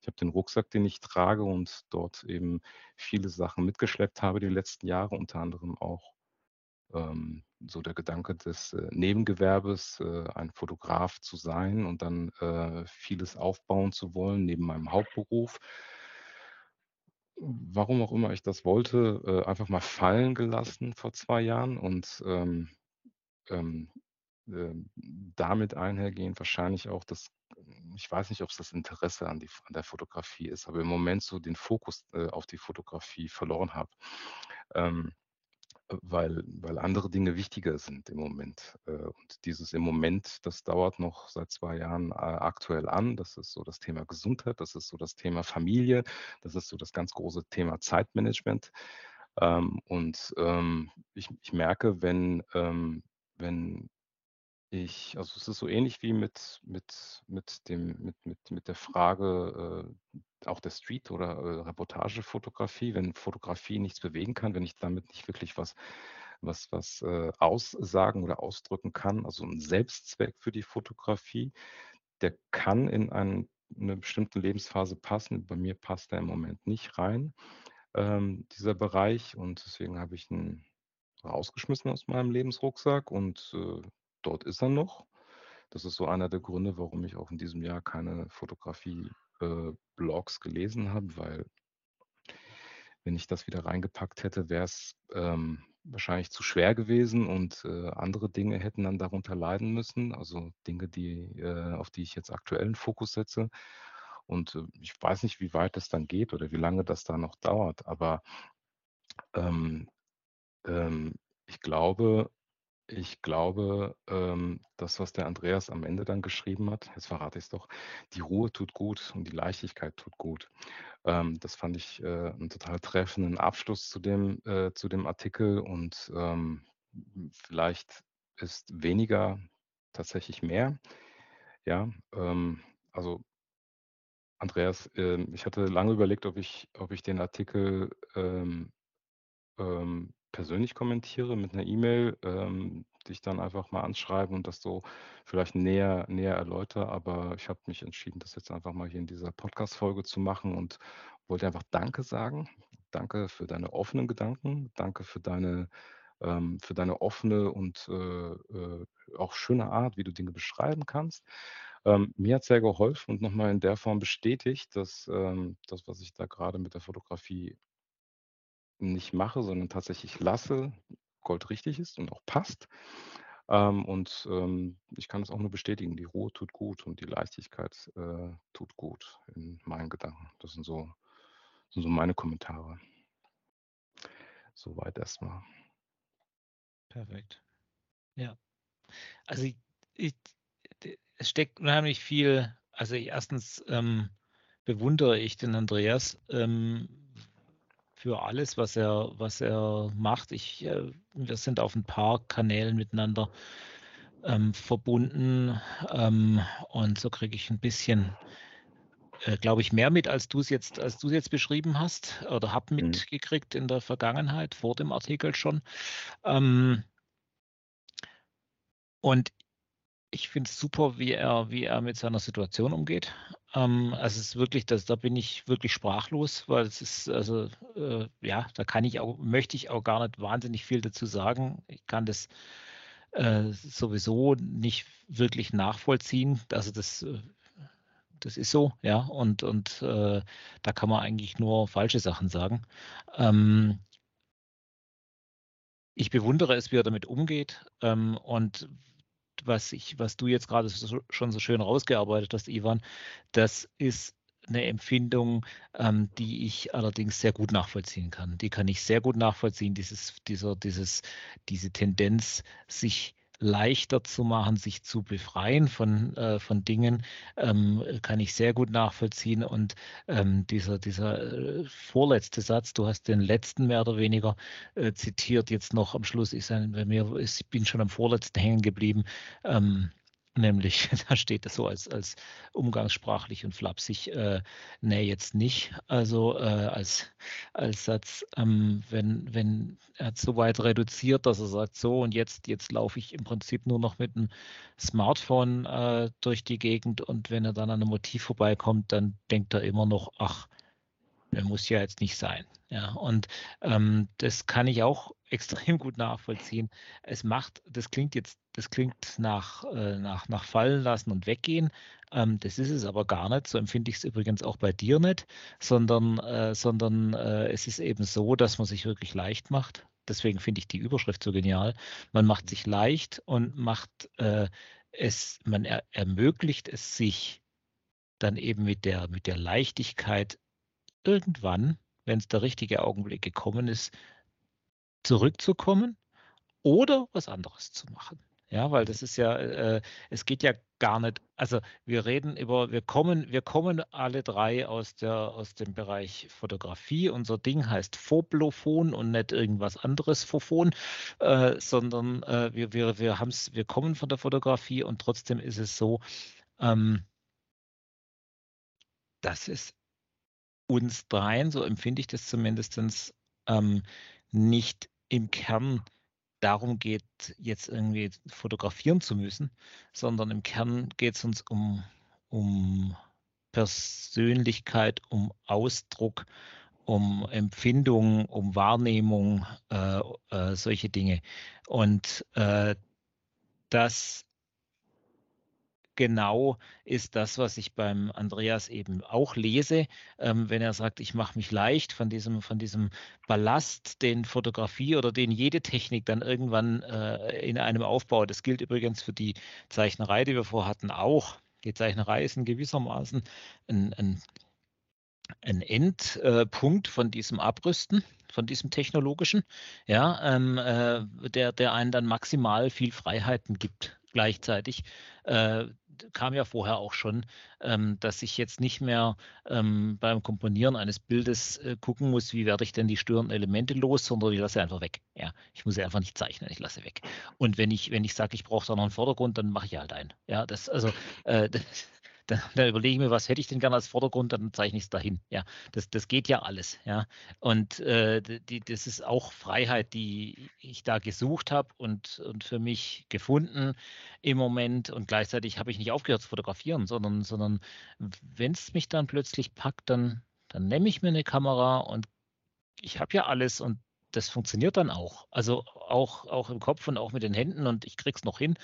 Ich habe den Rucksack, den ich trage und dort eben viele Sachen mitgeschleppt habe die letzten Jahre, unter anderem auch ähm, so der Gedanke des äh, Nebengewerbes, äh, ein Fotograf zu sein und dann äh, vieles aufbauen zu wollen neben meinem Hauptberuf. Warum auch immer ich das wollte, äh, einfach mal fallen gelassen vor zwei Jahren und ähm, ähm, ähm, damit einhergehend wahrscheinlich auch das, ich weiß nicht, ob es das Interesse an, die, an der Fotografie ist, aber im Moment so den Fokus äh, auf die Fotografie verloren habe. Ähm, weil, weil andere Dinge wichtiger sind im Moment. Äh, und dieses im Moment, das dauert noch seit zwei Jahren äh, aktuell an. Das ist so das Thema Gesundheit, das ist so das Thema Familie, das ist so das ganz große Thema Zeitmanagement. Ähm, und ähm, ich, ich merke, wenn, ähm, wenn ich, also es ist so ähnlich wie mit, mit, mit, dem, mit, mit, mit der Frage äh, auch der Street- oder äh, Reportagefotografie, wenn Fotografie nichts bewegen kann, wenn ich damit nicht wirklich was, was, was äh, aussagen oder ausdrücken kann, also ein Selbstzweck für die Fotografie, der kann in einen, eine bestimmte Lebensphase passen. Bei mir passt er im Moment nicht rein, ähm, dieser Bereich. Und deswegen habe ich ihn rausgeschmissen aus meinem Lebensrucksack und äh, dort ist er noch. Das ist so einer der Gründe, warum ich auch in diesem Jahr keine Fotografie-Blogs äh, gelesen habe, weil wenn ich das wieder reingepackt hätte, wäre es ähm, wahrscheinlich zu schwer gewesen und äh, andere Dinge hätten dann darunter leiden müssen. Also Dinge, die, äh, auf die ich jetzt aktuell einen Fokus setze. Und äh, ich weiß nicht, wie weit das dann geht oder wie lange das da noch dauert, aber ähm, ähm, ich glaube, ich glaube, ähm, das, was der Andreas am Ende dann geschrieben hat, jetzt verrate ich es doch, die Ruhe tut gut und die Leichtigkeit tut gut. Ähm, das fand ich äh, einen total treffenden Abschluss zu dem, äh, zu dem Artikel und ähm, vielleicht ist weniger tatsächlich mehr. Ja, ähm, also Andreas, äh, ich hatte lange überlegt, ob ich, ob ich den Artikel ähm, ähm, persönlich kommentiere mit einer E-Mail, ähm, dich dann einfach mal anschreiben und das so vielleicht näher, näher erläutere. Aber ich habe mich entschieden, das jetzt einfach mal hier in dieser Podcast-Folge zu machen und wollte einfach Danke sagen. Danke für deine offenen Gedanken. Danke für deine, ähm, für deine offene und äh, äh, auch schöne Art, wie du Dinge beschreiben kannst. Ähm, mir hat sehr geholfen und nochmal in der Form bestätigt, dass ähm, das, was ich da gerade mit der Fotografie nicht mache, sondern tatsächlich lasse, goldrichtig ist und auch passt. Ähm, und ähm, ich kann es auch nur bestätigen, die Ruhe tut gut und die Leichtigkeit äh, tut gut in meinen Gedanken. Das sind so, sind so meine Kommentare. Soweit erstmal. Perfekt. Ja. Also ich, ich, es steckt unheimlich viel, also erstens ähm, bewundere ich den Andreas ähm, für alles, was er, was er macht. Ich, äh, wir sind auf ein paar Kanälen miteinander ähm, verbunden ähm, und so kriege ich ein bisschen, äh, glaube ich, mehr mit, als du es jetzt, als du es jetzt beschrieben hast oder habe Mhm. mitgekriegt in der Vergangenheit vor dem Artikel schon. Ähm, und ich finde es super, wie er, wie er mit seiner Situation umgeht. Ähm, also es ist wirklich, das, da bin ich wirklich sprachlos, weil es ist, also äh, ja, da kann ich auch, möchte ich auch gar nicht wahnsinnig viel dazu sagen. Ich kann das äh, sowieso nicht wirklich nachvollziehen. Also das, äh, das ist so, ja, und, und äh, da kann man eigentlich nur falsche Sachen sagen. Ähm, ich bewundere es, wie er damit umgeht. Ähm, und was ich, was du jetzt gerade so, schon so schön rausgearbeitet hast, Ivan, das ist eine Empfindung, ähm, die ich allerdings sehr gut nachvollziehen kann. Die kann ich sehr gut nachvollziehen, dieses, dieser, dieses, diese Tendenz, sich leichter zu machen, sich zu befreien von, äh, von Dingen, ähm, kann ich sehr gut nachvollziehen. Und ähm, dieser, dieser äh, vorletzte Satz, du hast den letzten mehr oder weniger äh, zitiert, jetzt noch am Schluss ist ein, bei mir, ich bin schon am vorletzten hängen geblieben. Ähm, Nämlich, da steht das so als, als umgangssprachlich und flapsig, äh, nee, jetzt nicht. Also äh, als, als Satz, ähm, wenn, wenn er so weit reduziert, dass er sagt, so und jetzt, jetzt laufe ich im Prinzip nur noch mit einem Smartphone äh, durch die Gegend und wenn er dann an einem Motiv vorbeikommt, dann denkt er immer noch, ach, der muss ja jetzt nicht sein. Ja, und ähm, das kann ich auch extrem gut nachvollziehen. Es macht, das klingt jetzt, das klingt nach, äh, nach, nach fallen lassen und weggehen. Ähm, das ist es aber gar nicht. So empfinde ich es übrigens auch bei dir nicht, sondern, äh, sondern äh, es ist eben so, dass man sich wirklich leicht macht. Deswegen finde ich die Überschrift so genial. Man macht sich leicht und macht äh, es, man er, ermöglicht es sich dann eben mit der, mit der Leichtigkeit irgendwann, wenn es der richtige Augenblick gekommen ist, zurückzukommen oder was anderes zu machen. Ja, weil das ist ja, äh, es geht ja gar nicht, also wir reden über, wir kommen, wir kommen alle drei aus der, aus dem Bereich Fotografie. Unser Ding heißt Phoblophon und nicht irgendwas anderes Phophon, äh, sondern äh, wir, wir, wir haben's, wir kommen von der Fotografie und trotzdem ist es so, ähm, dass es uns dreien, so empfinde ich das zumindest, ähm, nicht im Kern darum geht, jetzt irgendwie fotografieren zu müssen, sondern im Kern geht es uns um, um Persönlichkeit, um Ausdruck, um Empfindung, um Wahrnehmung, äh, äh, solche Dinge. Und äh, das genau ist das, was ich beim Andreas eben auch lese, ähm, wenn er sagt, ich mache mich leicht von diesem, von diesem Ballast, den Fotografie oder den jede Technik dann irgendwann äh, in einem aufbaut. Das gilt übrigens für die Zeichnerei, die wir vorher hatten, auch. Die Zeichnerei ist in gewissermaßen ein, ein, ein Endpunkt von diesem Abrüsten von diesem technologischen, ja, ähm, äh, der, der einen dann maximal viel Freiheiten gibt gleichzeitig. Äh, kam ja vorher auch schon, ähm, dass ich jetzt nicht mehr ähm, beim Komponieren eines Bildes äh, gucken muss, wie werde ich denn die störenden Elemente los, sondern ich lasse einfach weg. Ja, ich muss sie einfach nicht zeichnen, ich lasse weg. Und wenn ich, wenn ich sage, ich brauche da noch einen Vordergrund, dann mache ich halt einen. Ja, das, also, äh, das, dann, dann, überlege ich mir, was hätte ich denn gerne als Vordergrund, dann zeichne ich es dahin. Ja, das, das geht ja alles. Ja, und äh, die, das ist auch Freiheit, die ich da gesucht habe und, und für mich gefunden im Moment. Und gleichzeitig habe ich nicht aufgehört zu fotografieren, sondern, sondern wenn es mich dann plötzlich packt, dann, dann nehme ich mir eine Kamera und ich habe ja alles und das funktioniert dann auch. Also auch, auch im Kopf und auch mit den Händen und ich krieg's noch hin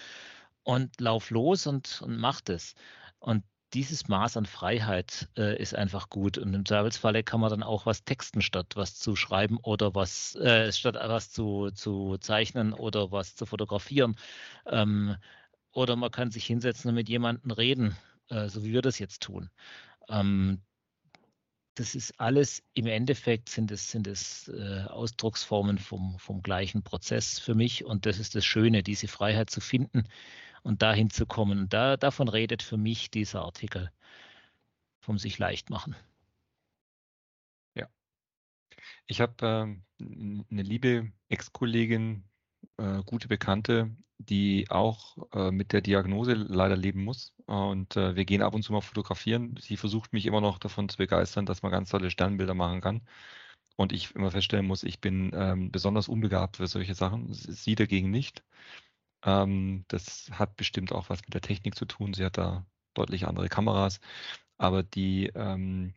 und lauf los und, und mach das. Und dieses Maß an Freiheit äh, ist einfach gut. Und im Zweifelsfalle kann man dann auch was texten, statt was zu schreiben oder was, äh, statt was zu, zu zeichnen oder was zu fotografieren. Ähm, oder man kann sich hinsetzen und mit jemandem reden, äh, so wie wir das jetzt tun. Ähm, das ist alles, im Endeffekt sind es, sind es äh, Ausdrucksformen vom, vom gleichen Prozess für mich. Und das ist das Schöne, diese Freiheit zu finden und dahin zu kommen. Da, davon redet für mich dieser Artikel vom sich leicht machen. Ja. Ich habe ähm, eine liebe Ex-Kollegin, äh, gute Bekannte, die auch äh, mit der Diagnose leider leben muss. Und äh, wir gehen ab und zu mal fotografieren. Sie versucht mich immer noch davon zu begeistern, dass man ganz tolle Sternbilder machen kann. Und ich immer feststellen muss, ich bin ähm, besonders unbegabt für solche Sachen. Sie dagegen nicht. Ähm, das hat bestimmt auch was mit der Technik zu tun. Sie hat da deutlich andere Kameras. Aber die ähm,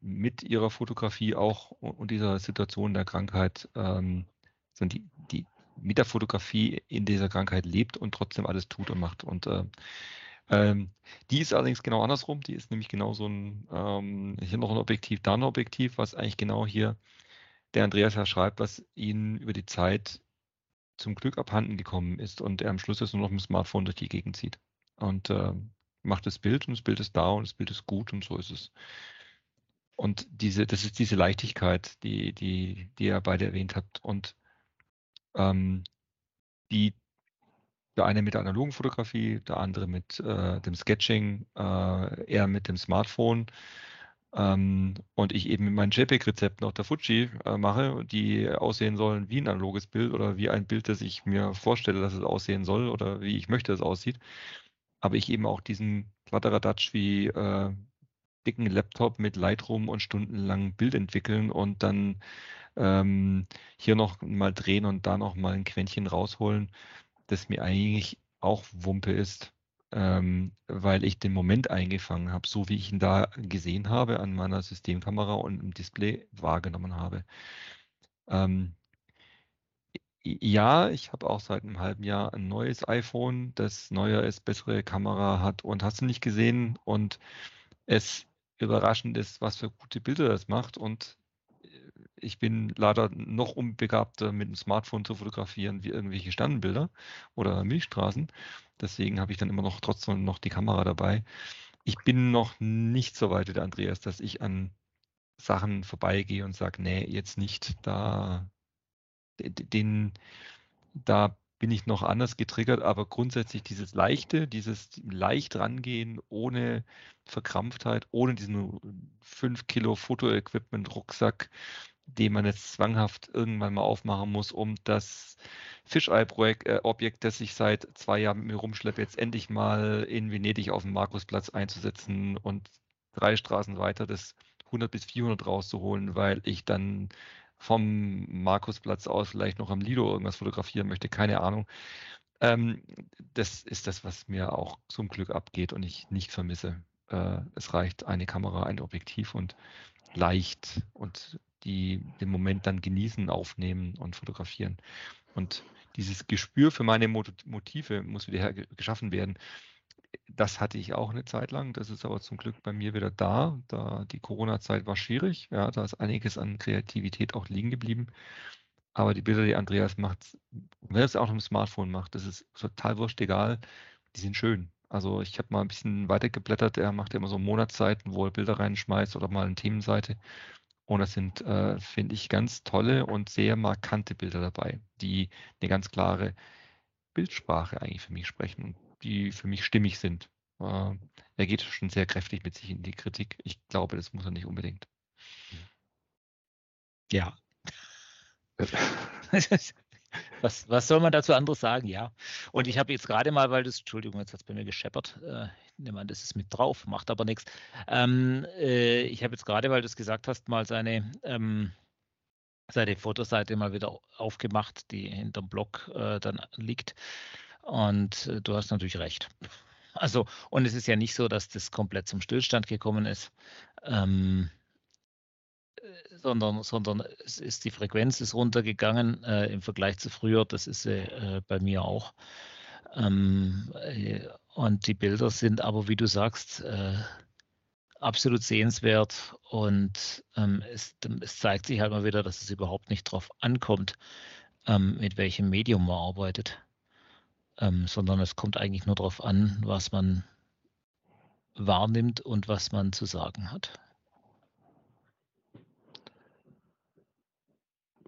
mit ihrer Fotografie auch und dieser Situation der Krankheit ähm, die, die mit der Fotografie in dieser Krankheit lebt und trotzdem alles tut und macht. Und äh, ähm, die ist allerdings genau andersrum. Die ist nämlich genau so ein, ähm, hier noch ein Objektiv, da ein Objektiv, was eigentlich genau hier der Andreas ja schreibt, was ihn über die Zeit zum Glück abhanden gekommen ist und er am Schluss jetzt nur noch mit dem Smartphone durch die Gegend zieht. Und äh, macht das Bild und das Bild ist da und das Bild ist gut und so ist es. Und diese, das ist diese Leichtigkeit, die, die, die ihr beide erwähnt habt. Und ähm, die der eine mit der analogen Fotografie, der andere mit äh, dem Sketching, äh, er mit dem Smartphone ähm, und ich eben mit meinen JPEG-Rezepten auf der Fuji äh, mache, die aussehen sollen wie ein analoges Bild oder wie ein Bild, das ich mir vorstelle, dass es aussehen soll oder wie ich möchte, dass es aussieht. Aber ich eben auch diesen Kladderadatsch wie äh, dicken Laptop mit Lightroom und stundenlang Bild entwickeln und dann ähm, hier noch mal drehen und da noch mal ein Quäntchen rausholen, das mir eigentlich auch Wumpe ist, ähm, weil ich den Moment eingefangen habe, so wie ich ihn da gesehen habe an meiner Systemkamera und im Display wahrgenommen habe. Ähm, ja, ich habe auch seit einem halben Jahr ein neues iPhone, das neuer ist, bessere Kamera hat und hast du nicht gesehen und es überraschend ist, was für gute Bilder das macht und ich bin leider noch unbegabter mit dem Smartphone zu fotografieren wie irgendwelche Sternenbilder oder Milchstraßen. Deswegen habe ich dann immer noch trotzdem noch die Kamera dabei. Ich bin noch nicht so weit wie der Andreas, dass ich an Sachen vorbeigehe und sage, nee, jetzt nicht. Da, den, da bin ich noch anders getriggert, aber grundsätzlich dieses Leichte, dieses leicht rangehen, ohne Verkrampftheit, ohne diesen 5 Kilo Fotoequipment-Rucksack, den man jetzt zwanghaft irgendwann mal aufmachen muss, um das Fischei-Objekt, äh, das ich seit zwei Jahren mit mir rumschleppe, jetzt endlich mal in Venedig auf dem Markusplatz einzusetzen und drei Straßen weiter das 100 bis 400 rauszuholen, weil ich dann vom Markusplatz aus vielleicht noch am Lido irgendwas fotografieren möchte, keine Ahnung. Ähm, das ist das, was mir auch zum Glück abgeht und ich nicht vermisse. Äh, es reicht eine Kamera, ein Objektiv und leicht und die den Moment dann genießen, aufnehmen und fotografieren. Und dieses Gespür für meine Motive muss wieder geschaffen werden. Das hatte ich auch eine Zeit lang. Das ist aber zum Glück bei mir wieder da. Da die Corona-Zeit war schwierig. Ja, da ist einiges an Kreativität auch liegen geblieben. Aber die Bilder, die Andreas macht, wenn er es auch mit dem Smartphone macht, das ist total wurscht egal. Die sind schön. Also ich habe mal ein bisschen weitergeblättert. Er macht ja immer so Monatsseiten, wo er Bilder reinschmeißt oder mal eine Themenseite. Und das sind, äh, finde ich, ganz tolle und sehr markante Bilder dabei, die eine ganz klare Bildsprache eigentlich für mich sprechen die für mich stimmig sind. Äh, er geht schon sehr kräftig mit sich in die Kritik. Ich glaube, das muss er nicht unbedingt. Ja. was, was soll man dazu anderes sagen? Ja. Und ich habe jetzt gerade mal, weil das, Entschuldigung, jetzt hat es bei mir gescheppert. Äh, nehme an, das ist mit drauf, macht aber nichts. Ähm, äh, ich habe jetzt gerade, weil du es gesagt hast, mal seine, ähm, seine Fotoseite mal wieder aufgemacht, die hinterm Blog äh, dann liegt. Und äh, du hast natürlich recht. Also, und es ist ja nicht so, dass das komplett zum Stillstand gekommen ist. Ähm, äh, sondern, sondern es ist die Frequenz ist runtergegangen äh, im Vergleich zu früher. Das ist sie äh, bei mir auch. Ähm, äh, und die Bilder sind aber, wie du sagst, äh, absolut sehenswert und ähm, es, es, zeigt sich halt mal wieder, dass es überhaupt nicht darauf ankommt, ähm, mit welchem Medium man arbeitet, ähm, sondern es kommt eigentlich nur darauf an, was man wahrnimmt und was man zu sagen hat.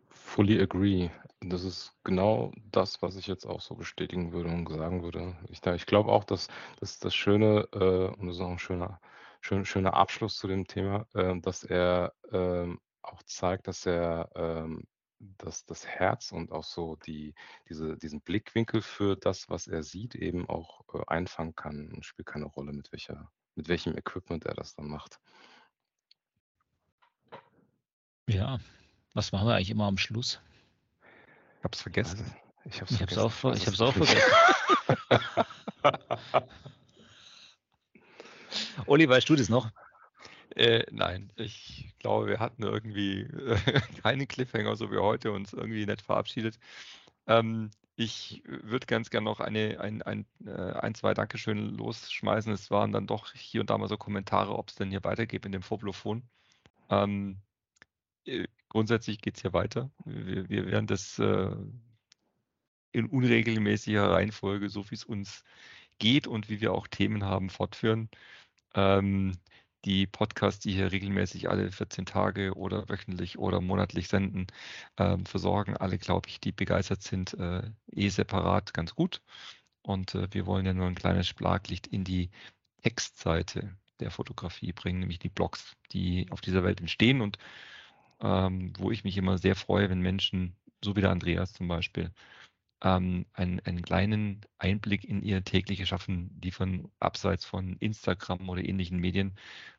Fully agree. Das ist genau das, was ich jetzt auch so bestätigen würde und sagen würde. Ich, ich glaube auch, dass, dass das Schöne, äh, und das ist auch ein schöner, schön, schöner Abschluss zu dem Thema, äh, dass er ähm, auch zeigt, dass er ähm, dass das Herz und auch so die, diese, diesen Blickwinkel für das, was er sieht, eben auch äh, einfangen kann. Und spielt keine Rolle, mit welcher, mit welchem Equipment er das dann macht. Ja, was machen wir eigentlich immer am Schluss? Ich hab's vergessen. Also, ich habe Ich hab's auch, ich hab's auch vergessen. Olli, weißt du das noch? Äh, nein, ich glaube, wir hatten irgendwie äh, keinen Cliffhanger, so wie heute uns irgendwie nett verabschiedet. Ähm, ich würde ganz gerne noch eine, ein, ein, äh, ein, zwei Dankeschön losschmeißen. Es waren dann doch hier und da mal so Kommentare, ob es denn hier weitergeht in dem Vorblofon. Ähm, äh, grundsätzlich geht es hier weiter. Wir, wir werden das äh, in unregelmäßiger Reihenfolge, so wie es uns geht und wie wir auch Themen haben, fortführen. Ähm, die Podcasts, die hier regelmäßig alle 14 Tage oder wöchentlich oder monatlich senden, ähm, versorgen alle, glaube ich, die begeistert sind, äh, eh separat ganz gut. Und äh, wir wollen ja nur ein kleines Schlaglicht in die Textseite der Fotografie bringen, nämlich die Blogs, die auf dieser Welt entstehen und ähm, wo ich mich immer sehr freue, wenn Menschen, so wie der Andreas zum Beispiel, ähm, einen, einen kleinen Einblick in ihr tägliches Schaffen liefern, abseits von Instagram oder ähnlichen Medien,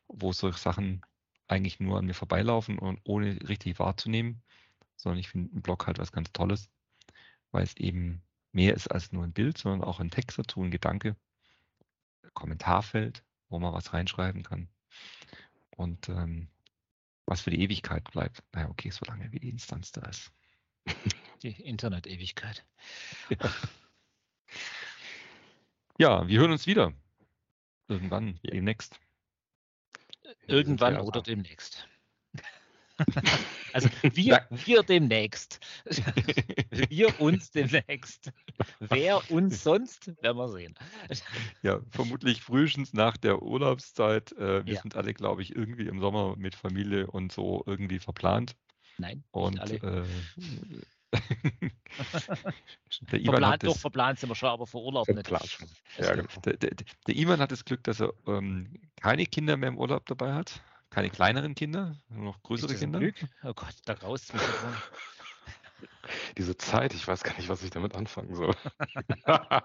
wo solche Sachen eigentlich nur an mir vorbeilaufen und ohne richtig wahrzunehmen, sondern ich finde ein Blog halt was ganz Tolles, weil es eben mehr ist als nur ein Bild, sondern auch ein Text dazu, ein Gedanke, Kommentarfeld, wo man was reinschreiben kann. Und ähm, was für die Ewigkeit bleibt. Naja, okay, so lange wie die Instanz da ist. Die Internet-Ewigkeit. Ja, wir hören uns wieder. Irgendwann, Ja. demnächst. Irgendwann Ja. oder demnächst. also wir, wir demnächst. wir uns demnächst. Wer uns sonst, werden wir sehen. Ja, vermutlich frühestens nach der Urlaubszeit. Äh, wir Ja. sind alle, glaube ich, irgendwie im Sommer mit Familie und so irgendwie verplant. Nein, Und nicht alle. äh, der, Ivan Verplant, hat doch, das, verplant sind wir schon, aber für Urlaub nicht. Verplant. Also, Ja, genau. der, der, der Ivan hat das Glück, dass er ähm, keine Kinder mehr im Urlaub dabei hat. Keine kleineren Kinder, nur noch größere Kinder. Glück? Oh Gott, da raus. Diese Zeit, ich weiß gar nicht, was ich damit anfangen soll.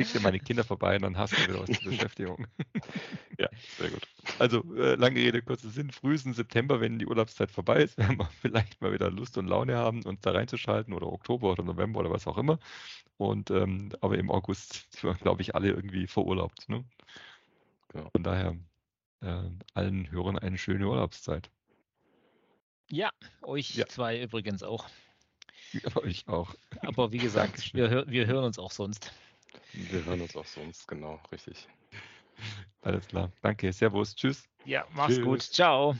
Schick dir meine Kinder vorbei und dann hast du wieder was zur Beschäftigung. ja, sehr gut. Also, äh, lange Rede, kurzer Sinn. Frühestens September, wenn die Urlaubszeit vorbei ist, werden wir vielleicht mal wieder Lust und Laune haben, uns da reinzuschalten oder Oktober oder November oder was auch immer. Und ähm, aber im August sind wir, glaube ich, alle irgendwie verurlaubt. Ne? Genau. Von daher äh, allen Hörern eine schöne Urlaubszeit. Ja, euch Ja. zwei übrigens auch. Ja, euch auch. Aber wie gesagt, wir, wir hören uns auch sonst. Wir hören uns auch sonst, genau, richtig. Alles klar. Danke. Servus. Tschüss. Ja, mach's Tschüss. gut. Ciao.